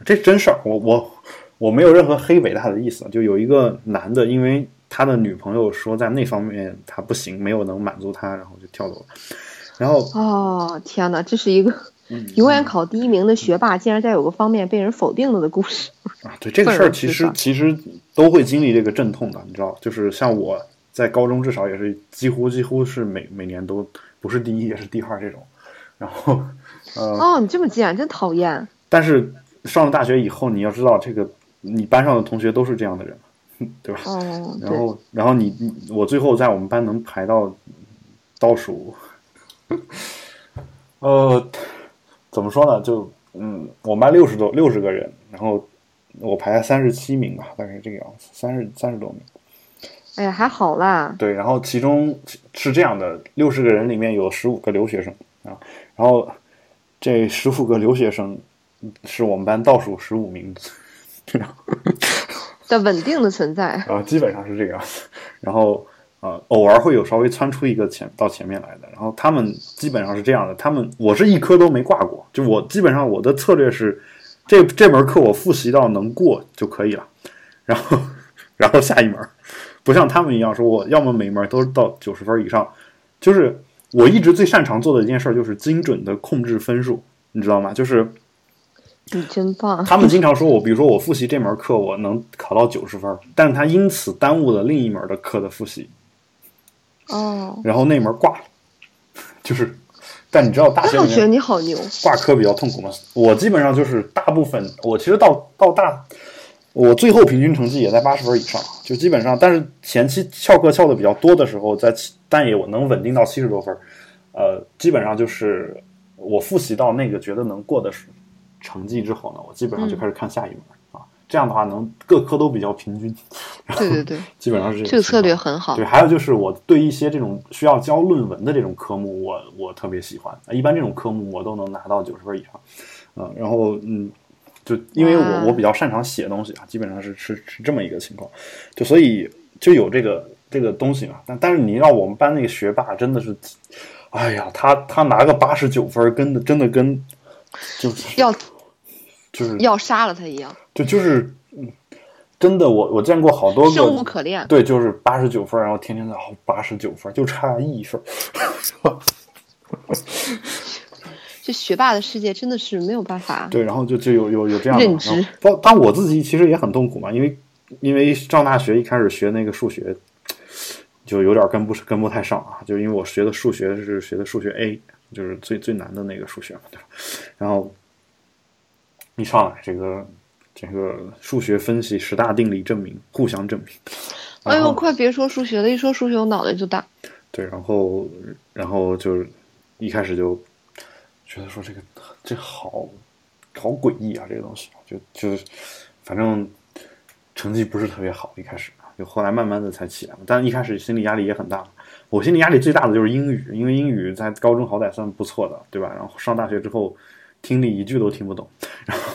S1: 这真事儿，我我我没有任何黑北大的意思，就有一个男的，因为他的女朋友说在那方面他不行，没有能满足他，然后就跳楼了。然后
S2: 哦，天哪，这是一个
S1: 嗯
S2: 永远考第一名的学霸，竟然在有个方面被人否定了的故事。
S1: 啊，对这个事儿，其实其实都会经历这个阵痛的，你知道，就是像我在高中至少也是几乎几乎是每每年都不是第一也是第二这种，然后呃，
S2: 哦，你这么贱，真讨厌。
S1: 但是上了大学以后，你要知道这个你班上的同学都是这样的人，对吧？
S2: 哦，
S1: 然后，然后你你我最后在我们班能排到倒数，(laughs) 呃，怎么说呢？就嗯，我们班六十多六十个人，然后我排三十七名吧，大概是这个样子，三十三十多名。
S2: 哎呀，还好啦。
S1: 对，然后其中是这样的，六十个人里面有十五个留学生啊，然后这十五个留学生是我们班倒数十五名，(laughs)
S2: 的稳定的存在。
S1: 啊，基本上是这个样子。然后呃，偶尔会有稍微窜出一个前到前面来的，然后他们基本上是这样的，他们我是一科都没挂过，就我基本上我的策略是，这这门课我复习到能过就可以了，然后 (laughs) 然后下一门。不像他们一样，说我要么每门都到九十分以上，就是我一直最擅长做的一件事，就是精准的控制分数，你知道吗？就是
S2: 你真棒。
S1: 他们经常说我，比如说我复习这门课，我能考到九十分，但是他因此耽误了另一门的课的复习，
S2: 哦，
S1: 然后那门挂了，就是，但你知道大学
S2: 你好牛。
S1: 挂科比较痛苦吗？我基本上就是大部分，我其实到到大。我最后平均成绩也在八十分以上，就基本上，但是前期翘课翘的比较多的时候，在但也我能稳定到七十多分，呃，基本上就是我复习到那个觉得能过的成绩之后呢，我基本上就开始看下一门、
S2: 嗯、
S1: 啊，这样的话能各科都比较平均。(laughs)
S2: 对对对，
S1: 基本上是这个
S2: 这个策略很好。
S1: 对，还有就是我对一些这种需要交论文的这种科目，我我特别喜欢，一般这种科目我都能拿到九十分以上，啊、然后嗯。就因为我我比较擅长写东西啊，基本上是是是这么一个情况，就所以就有这个这个东西嘛。但但是你让我们班那个学霸真的是，哎呀，他他拿个八十九分，跟的真的跟就是
S2: 要
S1: 就是
S2: 要杀了他一样。
S1: 就就是嗯，真的我我见过好多个
S2: 生无可恋。
S1: 对，就是八十九分，然后天天在哦八十九分，就差一分。(laughs)
S2: 这学霸的世界真的是没有办法。
S1: 对，然后就就有有有这样的
S2: 认知。
S1: 当当我自己其实也很痛苦嘛，因为因为上大学一开始学那个数学，就有点跟不跟不太上啊，就因为我学的数学是学的数学 A，就是最最难的那个数学嘛，对吧？然后一上来这个这个数学分析十大定理证明，互相证明。
S2: 哎呦，快别说数学了，一说数学我脑袋就大。
S1: 对，然后然后就一开始就。觉得说这个这好好诡异啊，这个东西就就是反正成绩不是特别好，一开始就后来慢慢的才起来嘛。但一开始心理压力也很大，我心理压力最大的就是英语，因为英语在高中好歹算不错的，对吧？然后上大学之后听力一句都听不懂，然 (laughs) 后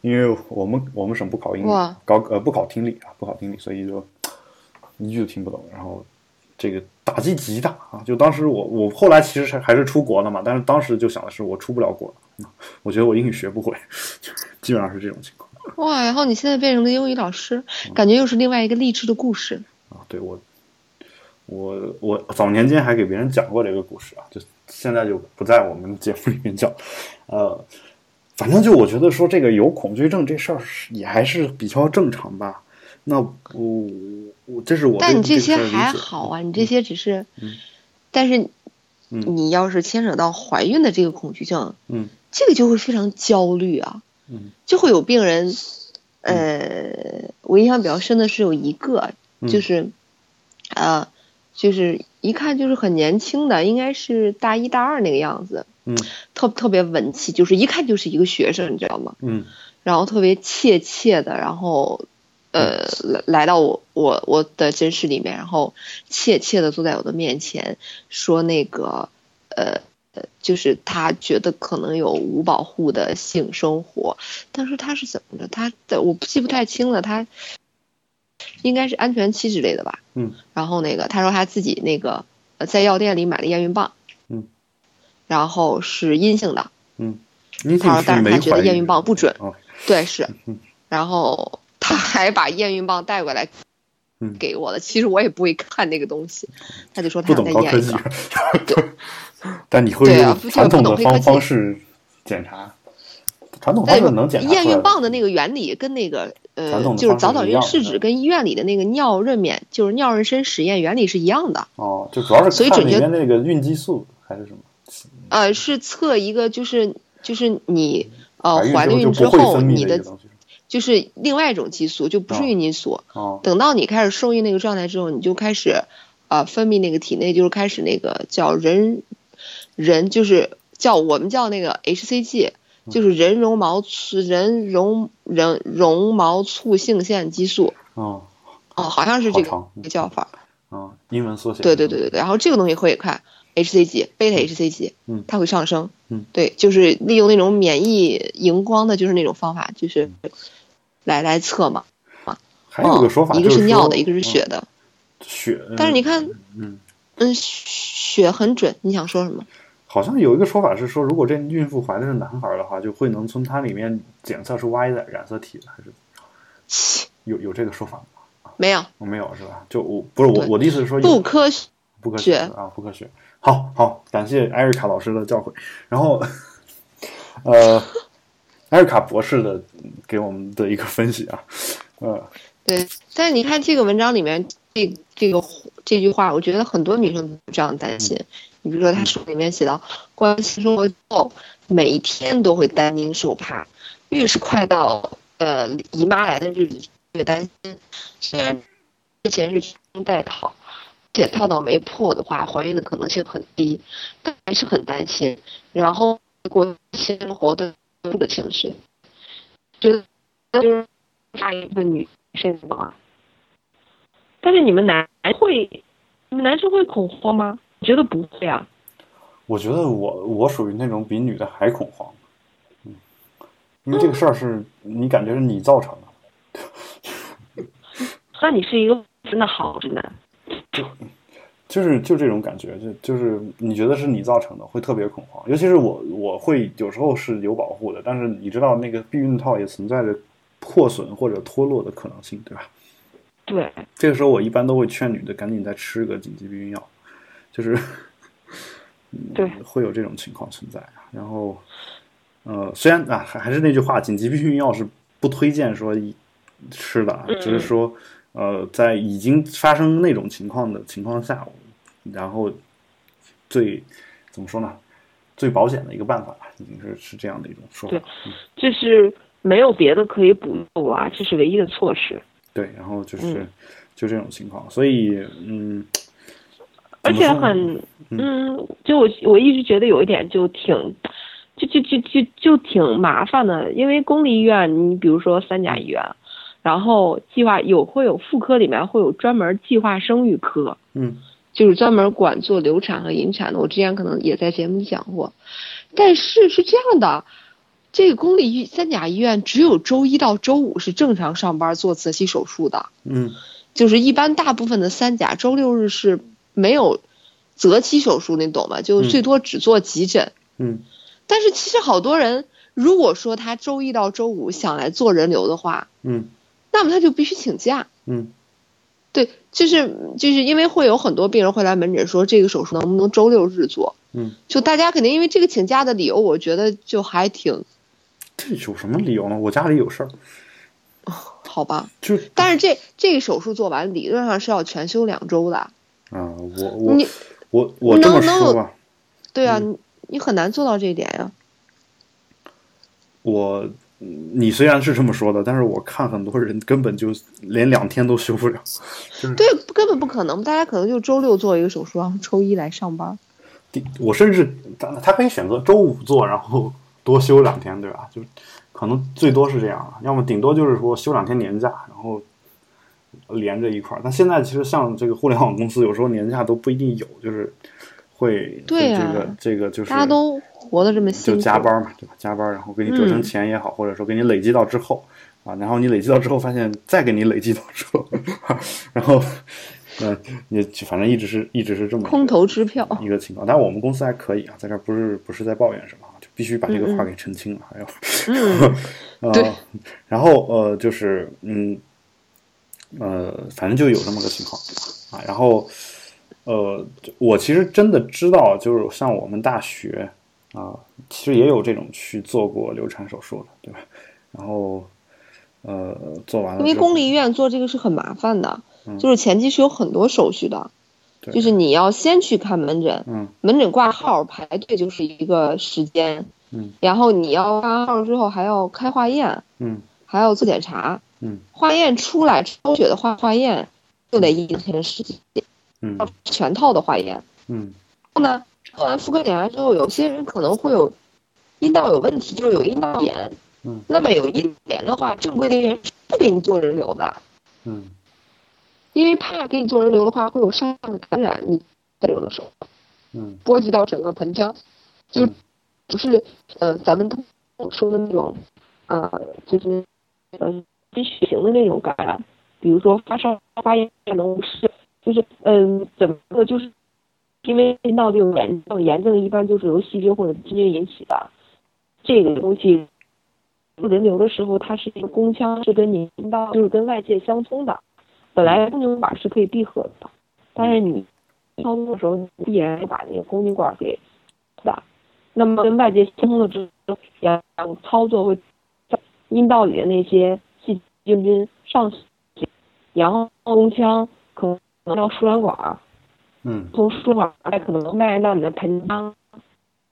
S1: 因为我们我们省不考英语，高呃不考听力啊，不考听力，所以就一句都听不懂，然后。这个打击极大啊！就当时我我后来其实还是出国了嘛，但是当时就想的是我出不了国，我觉得我英语学不会，(laughs) 基本上是这种情况。
S2: 哇！然后你现在变成了英语老师，感觉又是另外一个励志的故事
S1: 啊！对我，我我早年间还给别人讲过这个故事啊，就现在就不在我们节目里面讲。呃，反正就我觉得说这个有恐惧症这事儿也还是比较正常吧。那我我这是我，
S2: 但你这些还好啊，你这些只是，
S1: 嗯、
S2: 但是
S1: 嗯
S2: 你要是牵扯到怀孕的这个恐惧症，
S1: 嗯，
S2: 这个就会非常焦虑啊，
S1: 嗯，
S2: 就会有病人，呃，我印象比较深的是有一个，就是，呃，就是一看就是很年轻的，应该是大一大二那个样子，
S1: 嗯，
S2: 特特别文气，就是一看就是一个学生，你知道吗？
S1: 嗯，
S2: 然后特别怯怯的，然后。呃，来来到我我我的诊室里面，然后怯怯的坐在我的面前，说那个呃呃，就是他觉得可能有无保护的性生活，但是他是怎么着？他的我记不太清了，他应该是安全期之类的吧。
S1: 嗯。
S2: 然后那个他说他自己那个呃在药店里买了验孕棒。
S1: 嗯。
S2: 然后是阴性的。
S1: 嗯。
S2: 他说，但是他觉得验孕棒不准。
S1: 哦。
S2: 对，是。
S1: 嗯。
S2: 然后。他还把验孕棒带过来给我了，其实我也不会看那个东西，他就说他
S1: 不懂高科技，
S2: 对，(laughs)
S1: 但你会用传统的方方式检查，传统方式能检查
S2: 验孕棒的那个原理跟那个呃，就是早早孕试纸跟医院里的那个尿妊免，就是尿妊娠实验原理是一样的。
S1: 哦，就主要是
S2: 所以准确
S1: 那个孕激素还是什么？
S2: 呃，是测一个就是就是你。呃
S1: 怀
S2: 了孕之后你的。就是另外一种激素，就不是
S1: 哦
S2: 孕激素。
S1: 哦
S2: 等到你开始受孕那个状态之后，你就开始，呃，分泌那个体内就是开始那个叫人，人就是叫我们叫那个 HCG，就是人绒毛促人绒人绒毛促性腺激素。
S1: 哦
S2: 哦，好像是这个叫法。
S1: 哦，英文缩写。
S2: 对对对对对，然后这个东西会看 HCG 贝塔 HCG，
S1: 嗯
S2: 它会上升。
S1: 嗯，
S2: 对，就是利用那种免疫荧光的，就是那种方法，就是来来测嘛。
S1: 还有个说法，
S2: 嗯一个
S1: 是
S2: 尿的，一个是血的。
S1: 嗯血。
S2: 但是你看，
S1: 嗯，
S2: 嗯，血很准。你想说什么？
S1: 好像有一个说法是说，如果这孕妇怀的是男孩的话，就会能从它里面检测出 Y 的染色体，还是有有这个说法吗？
S2: 没有，
S1: 我没有是吧？就我不是我我的意思是说
S2: 不科学。
S1: 不科学
S2: 学
S1: 啊，不科学。好好，感谢艾瑞卡老师的教诲。然后，(laughs) 呃，艾瑞卡博士的嗯给我们的一个分析啊，呃，
S2: 对，但是你看这个文章里面这这个这句话，我觉得很多女生都这样担心。你比如说，他书里面写到，关于性生活之后，每一天都会担惊受怕，越是快到呃姨妈来的日子越担心。虽然之前是中带套，且套到没破的话，怀孕的可能性很低，但还是很担心。然后过性生活的的情绪，觉得就是大一部分女生嘛。但是你们男会，你们男生会恐慌吗？我觉得不会啊。
S1: 我觉得我我属于那种比女的还恐慌，嗯，因为这个事儿是你感觉是你造成的，(laughs)
S2: 那你是一个真的好直男。
S1: 就是就这种感觉，就就是你觉得是你造成的，会特别恐慌。尤其是我，我会有时候是有保护的，但是你知道那个避孕套也存在着破损或者脱落的可能性，对吧？
S2: 对，
S1: 这个时候我一般都会劝女的赶紧再吃个紧急避孕药，就是，(laughs) 嗯
S2: 对，
S1: 会有这种情况存在。然后，呃，虽然啊，还还是那句话，紧急避孕药是不推荐说一吃的啊，
S2: 嗯
S1: 只是说，呃，在已经发生那种情况的情况下，然后最怎么说呢？最保险的一个办法吧，已经是是这样的一种说法
S2: 对。这是没有别的可以补救啊，这是唯一的措施。
S1: 对，然后就是、
S2: 嗯
S1: 就这种情况，所以嗯，
S2: 而且很，嗯，就我我一直觉得有一点就挺，就就就就就挺麻烦的，因为公立医院，你比如说三甲医院，然后计划有会有妇科里面会有专门计划生育科，
S1: 嗯
S2: 就是专门管做流产和引产的。我之前可能也在节目里讲过，但是是这样的，这个公立医三甲医院只有周一到周五是正常上班做择期手术的。
S1: 嗯
S2: 就是一般大部分的三甲周六日是没有择期手术，你懂吗？就最多只做急诊。
S1: 嗯
S2: 但是其实好多人，如果说他周一到周五想来做人流的话，
S1: 嗯
S2: 那么他就必须请假。
S1: 嗯
S2: 对，就是就是因为会有很多病人会来门诊说这个手术能不能周六日做，
S1: 嗯，
S2: 就大家肯定因为这个请假的理由，我觉得就还挺
S1: 这有什么理由呢？我家里有事儿，
S2: 好吧。
S1: 就
S2: 但是这这个手术做完，理论上是要全休两周的。
S1: 啊，我我
S2: 你
S1: 我我这么说吧，
S2: 对啊，
S1: 嗯
S2: 你你很难做到这一点呀。
S1: 我嗯你虽然是这么说的，但是我看很多人根本就连两天都休不了，就是
S2: 对，根本不可能，大家可能就周六做一个手术，然后周一来上班。
S1: 第我甚至他他可以选择周五做，然后多休两天，对吧？就可能最多是这样，要么顶多就是说休两天年假，然后连着一块儿。但现在其实像这个互联网公司，有时候年假都不一定有，就是会
S2: 对呀
S1: 这个这个就是
S2: 大家都活得这么辛
S1: 就
S2: 苦，
S1: 加班嘛，对吧？加班，然后给你折成
S2: 嗯
S1: 钱也好，或者说给你累积到之后啊，然后你累积到之后发现再给你累积到之后，然后嗯、也反正一直是一直是这么
S2: 空头支票。
S1: 一个情况。但我们公司还可以啊，在这儿不是不是在抱怨什么啊，就必须把这个话给澄清了。还有，
S2: 嗯，(laughs)
S1: 呃
S2: 对，
S1: 然后呃，就是嗯呃，反正就有这么个情况啊。然后呃，我其实真的知道，就是像我们大学啊，其实也有这种去做过流产手术的，对吧？然后呃，做完了
S2: 因为公立医院做这个是很麻烦的，
S1: 嗯
S2: 就是前期是有很多手续的，
S1: 对
S2: 就是你要先去看门诊，
S1: 嗯
S2: 门诊挂号排队就是一个时间，
S1: 嗯
S2: 然后你要挂完号之后还要开化验，
S1: 嗯
S2: 还要做检查，
S1: 嗯。
S2: 化验出来抽血的化化验就得一天时间，
S1: 嗯。
S2: 全套的化验。
S1: 嗯。
S2: 后呢，做完妇科检查之后，有些人可能会有阴道有问题，就是有阴道炎。
S1: 嗯。
S2: 那么有阴道炎的话，正规的医院是不给你做人流的，
S1: 嗯。
S2: 因为怕给你做人流的话会有上的感染，你在有的时候
S1: 嗯。
S2: 波及到整个盆腔，就
S1: 嗯。
S2: 不是呃咱们说的那种，呃就是呃跟血型的那种感染，比如说发烧、发炎能无视，就是嗯整个就是因为阴道这种炎症，炎症一般就是由细菌或者细菌引起的，这个东西人流的时候，它是一个宫腔是跟你阴道就是跟外界相通的，本来宫颈管是可以闭合的，但是你操作的时候，你必然要把那个宫颈管给的，那么跟外界相通了之后，然后操作会阴道里的那些细菌菌上去，然后宫腔可能到输卵管，
S1: 嗯
S2: 从输卵管再可能蔓延到你的盆腔，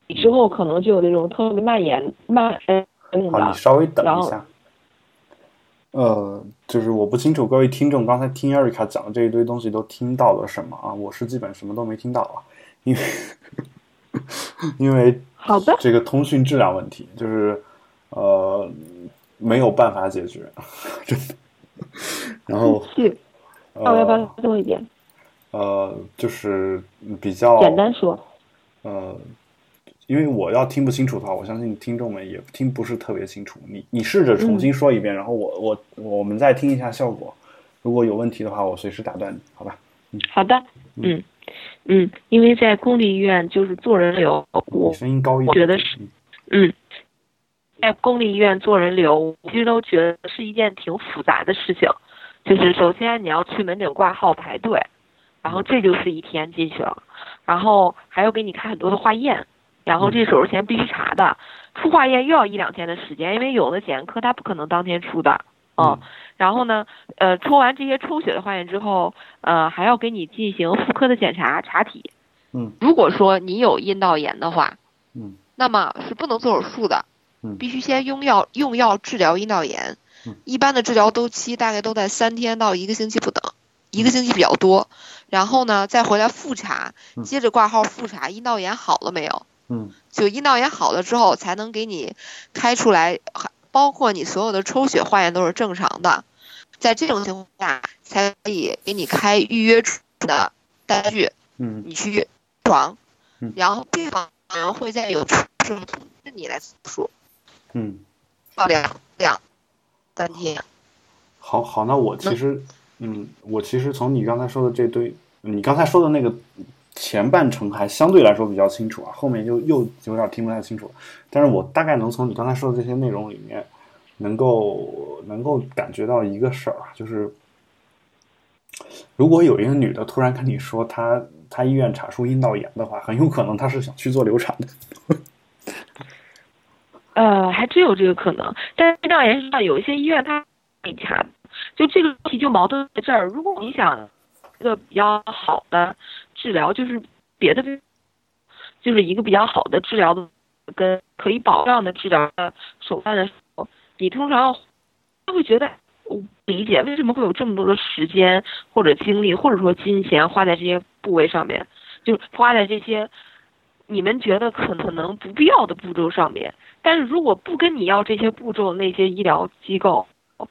S2: 之后可能就有那种特别蔓延蔓延的
S1: 好，你稍微等一下。呃，就是我不清楚各位听众刚才听艾瑞卡讲的这一堆东西都听到了什么啊？我是基本什么都没听到啊，因为 (laughs) 因为
S2: 好的，
S1: 这个通讯质量问题，就是呃没有办法解决，(laughs) 真的。然后
S2: 去，那我要不要
S1: 呃
S2: 多一点？
S1: 呃，就是比较
S2: 简单说，
S1: 呃，因为我要听不清楚的话，我相信听众们也听不是特别清楚。你你试着重新说一遍，然后我我我们再听一下效果。如果有问题的话，我随时打断你，好吧？
S2: 嗯好的，嗯嗯，因为在公立医院就是做人流，
S1: 你
S2: 我
S1: 声音高一点。
S2: 我觉得是
S1: 嗯
S2: 嗯，在公立医院做人流，其实都觉得是一件挺复杂的事情。就是首先你要去门诊挂号排队，然后这就是一天进去了，然后还要给你开很多的化验，然后这手术前必须查的，出化验又要一两天的时间，因为有的检验科他不可能当天出的，嗯，然后呢，呃，抽完这些抽血的化验之后，呃，还要给你进行妇科的检查查体。
S1: 嗯
S2: 如果说你有阴道炎的话，
S1: 嗯
S2: 那么是不能做手术的，
S1: 嗯
S2: 必须先用药用药治疗阴道炎
S1: 嗯。
S2: 一般的治疗周期大概都在三天到一个星期不等，一个星期比较多。然后呢，再回来复查，
S1: 嗯。
S2: 接着挂号复查阴道炎好了没有。
S1: 嗯。
S2: 就阴道炎好了之后，才能给你开出来，还包括你所有的抽血化验都是正常的，在这种情况下，才可以给你开预约出的单据，
S1: 嗯。
S2: 你去床
S1: 嗯，
S2: 然后病房人会在有出时候通知你来手术，
S1: 嗯，
S2: 到两两三天。
S1: 好好，那我其实嗯，我其实从你刚才说的这堆，你刚才说的那个前半程还相对来说比较清楚啊，后面又又有点听不太清楚。但是我大概能从你刚才说的这些内容里面，能够能够感觉到一个事儿啊，就是如果有一个女的突然跟你说她她医院查出阴道炎的话，很有可能她是想去做流产的。
S2: 呃，还真有这个可能，但是阴道炎上有一些医院它可以查，就这个问题就矛盾在这儿。如果你想一个比较好的治疗，就是别的，就是一个比较好的治疗的跟可以保障的治疗的手段的时候，你通常会觉得我理解为什么会有这么多的时间或者精力或者说金钱花在这些部位上面，就花在这些你们觉得可能可能不必要的步骤上面。但是如果不跟你要这些步骤，那些医疗机构，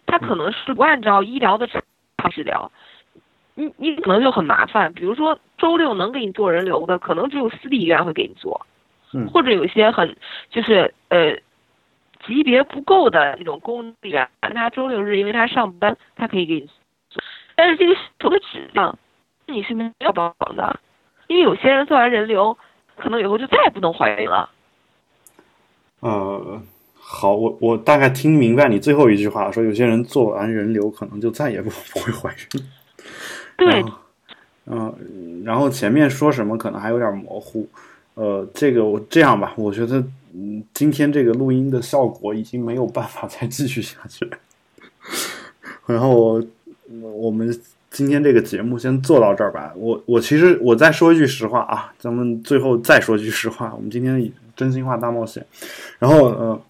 S2: 他可能是不按照医疗的治疗，你你可能就很麻烦。比如说周六能给你做人流的，可能只有私立医院会给你做，
S1: 嗯
S2: 或者有些很就是呃级别不够的那种公立医院，他周六日因为他上班，他可以给你做，但是这个手的质量你是没有保障的，因为有些人做完人流，可能以后就再也不能怀孕了。
S1: 呃，好，我我大概听明白你最后一句话，说有些人做完人流可能就再也不 (laughs) 不会怀孕。
S2: 对
S1: 嗯、然后前面说什么可能还有点模糊。呃，这个我这样吧，我觉得嗯，今天这个录音的效果已经没有办法再继续下去了。(laughs) 然后我我们今天这个节目先做到这儿吧。我我其实我再说一句实话啊，咱们最后再说句实话，我们今天真心话大冒险。然后呃，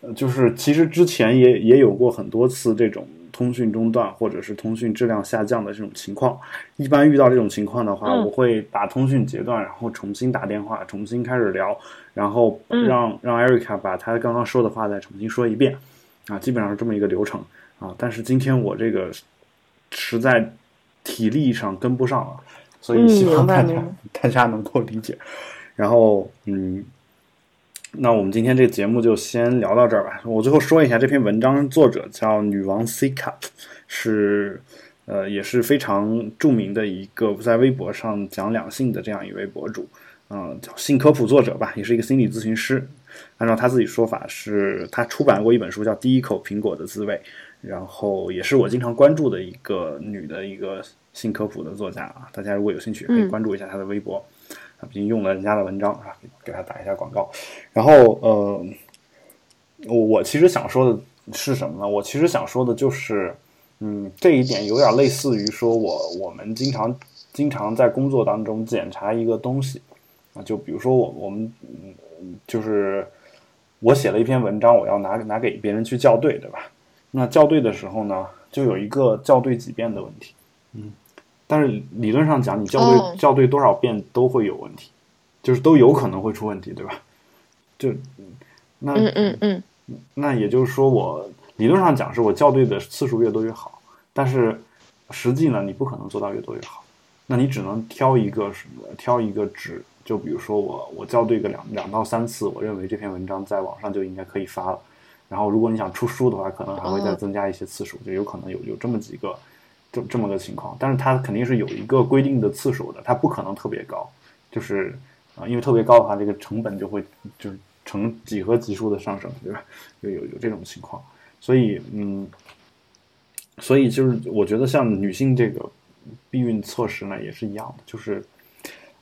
S1: 呃就是其实之前也也有过很多次这种通讯中断或者是通讯质量下降的这种情况。一般遇到这种情况的话，
S2: 嗯
S1: 我会把通讯截断，然后重新打电话，重新开始聊，然后
S2: 嗯
S1: 让、让艾瑞卡把他刚刚说的话再重新说一遍，啊，基本上是这么一个流程啊。但是今天我这个实在体力上跟不上了，所以
S2: 嗯
S1: 希望大家、大家能够理解。然后嗯。那我们今天这个节目就先聊到这儿吧。我最后说一下这篇文章作者叫女王 C Cup，是呃也是非常著名的一个在微博上讲两性的这样一位博主，嗯、叫性科普作者吧，也是一个心理咨询师。按照他自己说法是，他出版过一本书叫《第一口苹果的滋味》，然后也是我经常关注的一个女的一个性科普的作家啊。大家如果有兴趣，可以
S2: 嗯
S1: 关注一下她的微博。啊毕竟用了人家的文章啊，给给他打一下广告。然后呃，我我其实想说的是什么呢？我其实想说的就是，嗯，这一点有点类似于说我我们经常经常在工作当中检查一个东西啊，就比如说我我们嗯就是我写了一篇文章，我要拿拿给别人去校对，对吧？那校对的时候呢，就有一个校对几遍的问题，嗯，但是理论上讲，你校对、
S2: 哦
S1: 校对多少遍都会有问题，就是都有可能会出问题，对吧？就那
S2: 嗯嗯嗯，
S1: 那也就是说，我理论上讲是我校对的次数越多越好，但是实际呢，你不可能做到越多越好。那你只能挑一个什么？挑一个值，就比如说我我校对个两两到三次，我认为这篇文章在网上就应该可以发了。然后如果你想出书的话，可能还会再
S2: 哦
S1: 增加一些次数，就有可能有有这么几个这这么个情况。但是它肯定是有一个规定的次数的，它不可能特别高，就是啊、因为特别高的话，这个成本就会就是成几何级数的上升，对吧？就有有这种情况，所以嗯，所以就是我觉得像女性这个避孕措施呢也是一样的，就是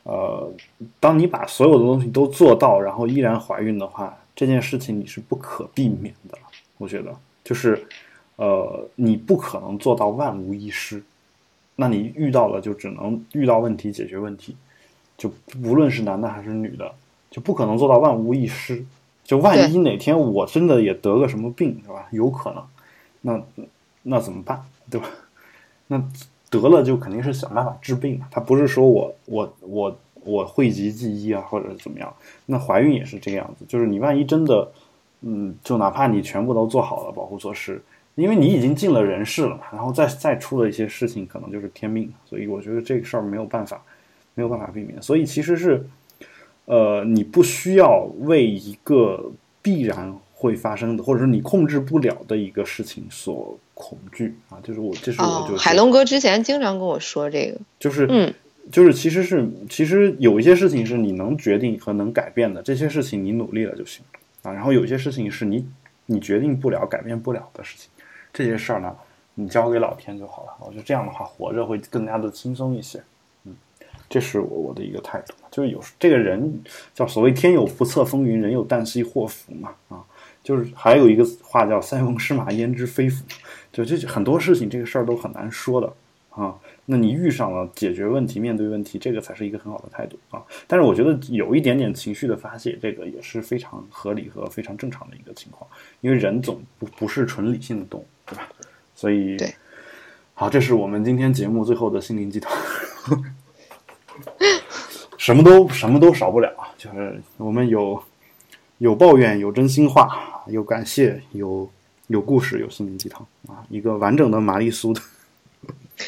S1: 呃，当你把所有的东西都做到，然后依然怀孕的话，这件事情你是不可避免的。我觉得就是呃，你不可能做到万无一失，那你遇到了就只能遇到问题解决问题，就无论是男的还是女的，就不可能做到万无一失。就万一哪天我真的也得个什么病，是吧？有可能，那那怎么办，对吧？(laughs) 那得了就肯定是想办法治病嘛，他不是说我我我我讳疾忌医啊，或者是怎么样。那怀孕也是这个样子，就是你万一真的，嗯，就哪怕你全部都做好了保护措施，因为你已经进了人世了嘛，然后再再出了一些事情，可能就是天命。所以我觉得这个事儿没有办法，没有办法避免。所以其实是，呃，你不需要为一个必然会发生的，或者是你控制不了的一个事情所恐惧啊。就是我，这是我
S2: 哦
S1: 就，
S2: 海龙哥之前经常跟我说这个，
S1: 就是
S2: 嗯
S1: 就是其实是其实有一些事情是你能决定和能改变的，这些事情你努力了就行啊。然后有一些事情是你你决定不了、改变不了的事情，这些事儿呢，你交给老天就好了。我觉得这样的话，活着会更加的轻松一些。嗯，这是我我的一个态度，就是有这个人叫所谓天有不测风云，人有旦夕祸福嘛啊。就是还有一个话叫“塞翁失马，焉知非福”，就这很多事情这个事儿都很难说的啊。那你遇上了解决问题、面对问题，这个才是一个很好的态度啊。但是我觉得有一点点情绪的发泄，这个也是非常合理和非常正常的一个情况，因为人总不不是纯理性的动物，对吧？所以，
S2: 对，
S1: 好，这是我们今天节目最后的心灵鸡汤，(laughs) 什么都什么都少不了啊，就是我们有有抱怨，有真心话，有感谢，有有故事，有心灵鸡汤啊，一个完整的玛丽苏的。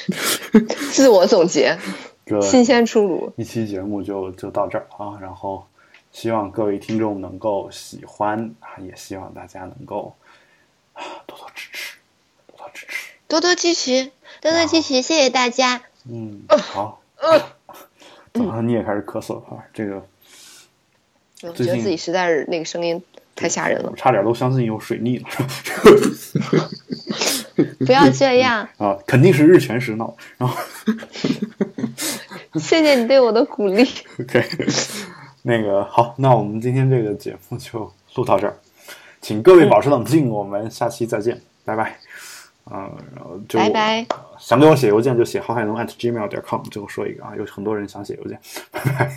S1: (laughs)
S2: 自我总结，(laughs)
S1: 个
S2: 新鲜出炉。
S1: 一期节目就就到这儿啊，然后希望各位听众能够喜欢啊，也希望大家能够啊多多支持，多多支持。
S2: 多多支持，多多支持，谢谢大家。
S1: 嗯，好。怎么了？你也开始咳嗽了啊？这个
S2: 我觉得自己实在是那个声音太吓人了
S1: 我，差点都相信有水逆了 (laughs) (laughs)
S2: 不要这样。(laughs)
S1: 啊！肯定是日全食闹。然后 (laughs)
S2: 谢谢你对我的鼓励。
S1: OK，那个好，那我们今天这个节目就录到这儿，请各位保持冷静，我们下期再见，拜拜。嗯、然后就
S2: 拜拜。
S1: 想给我写邮件就写郝海龙 at gmail 点 com。最后说一个啊，有很多人想写邮件，拜拜。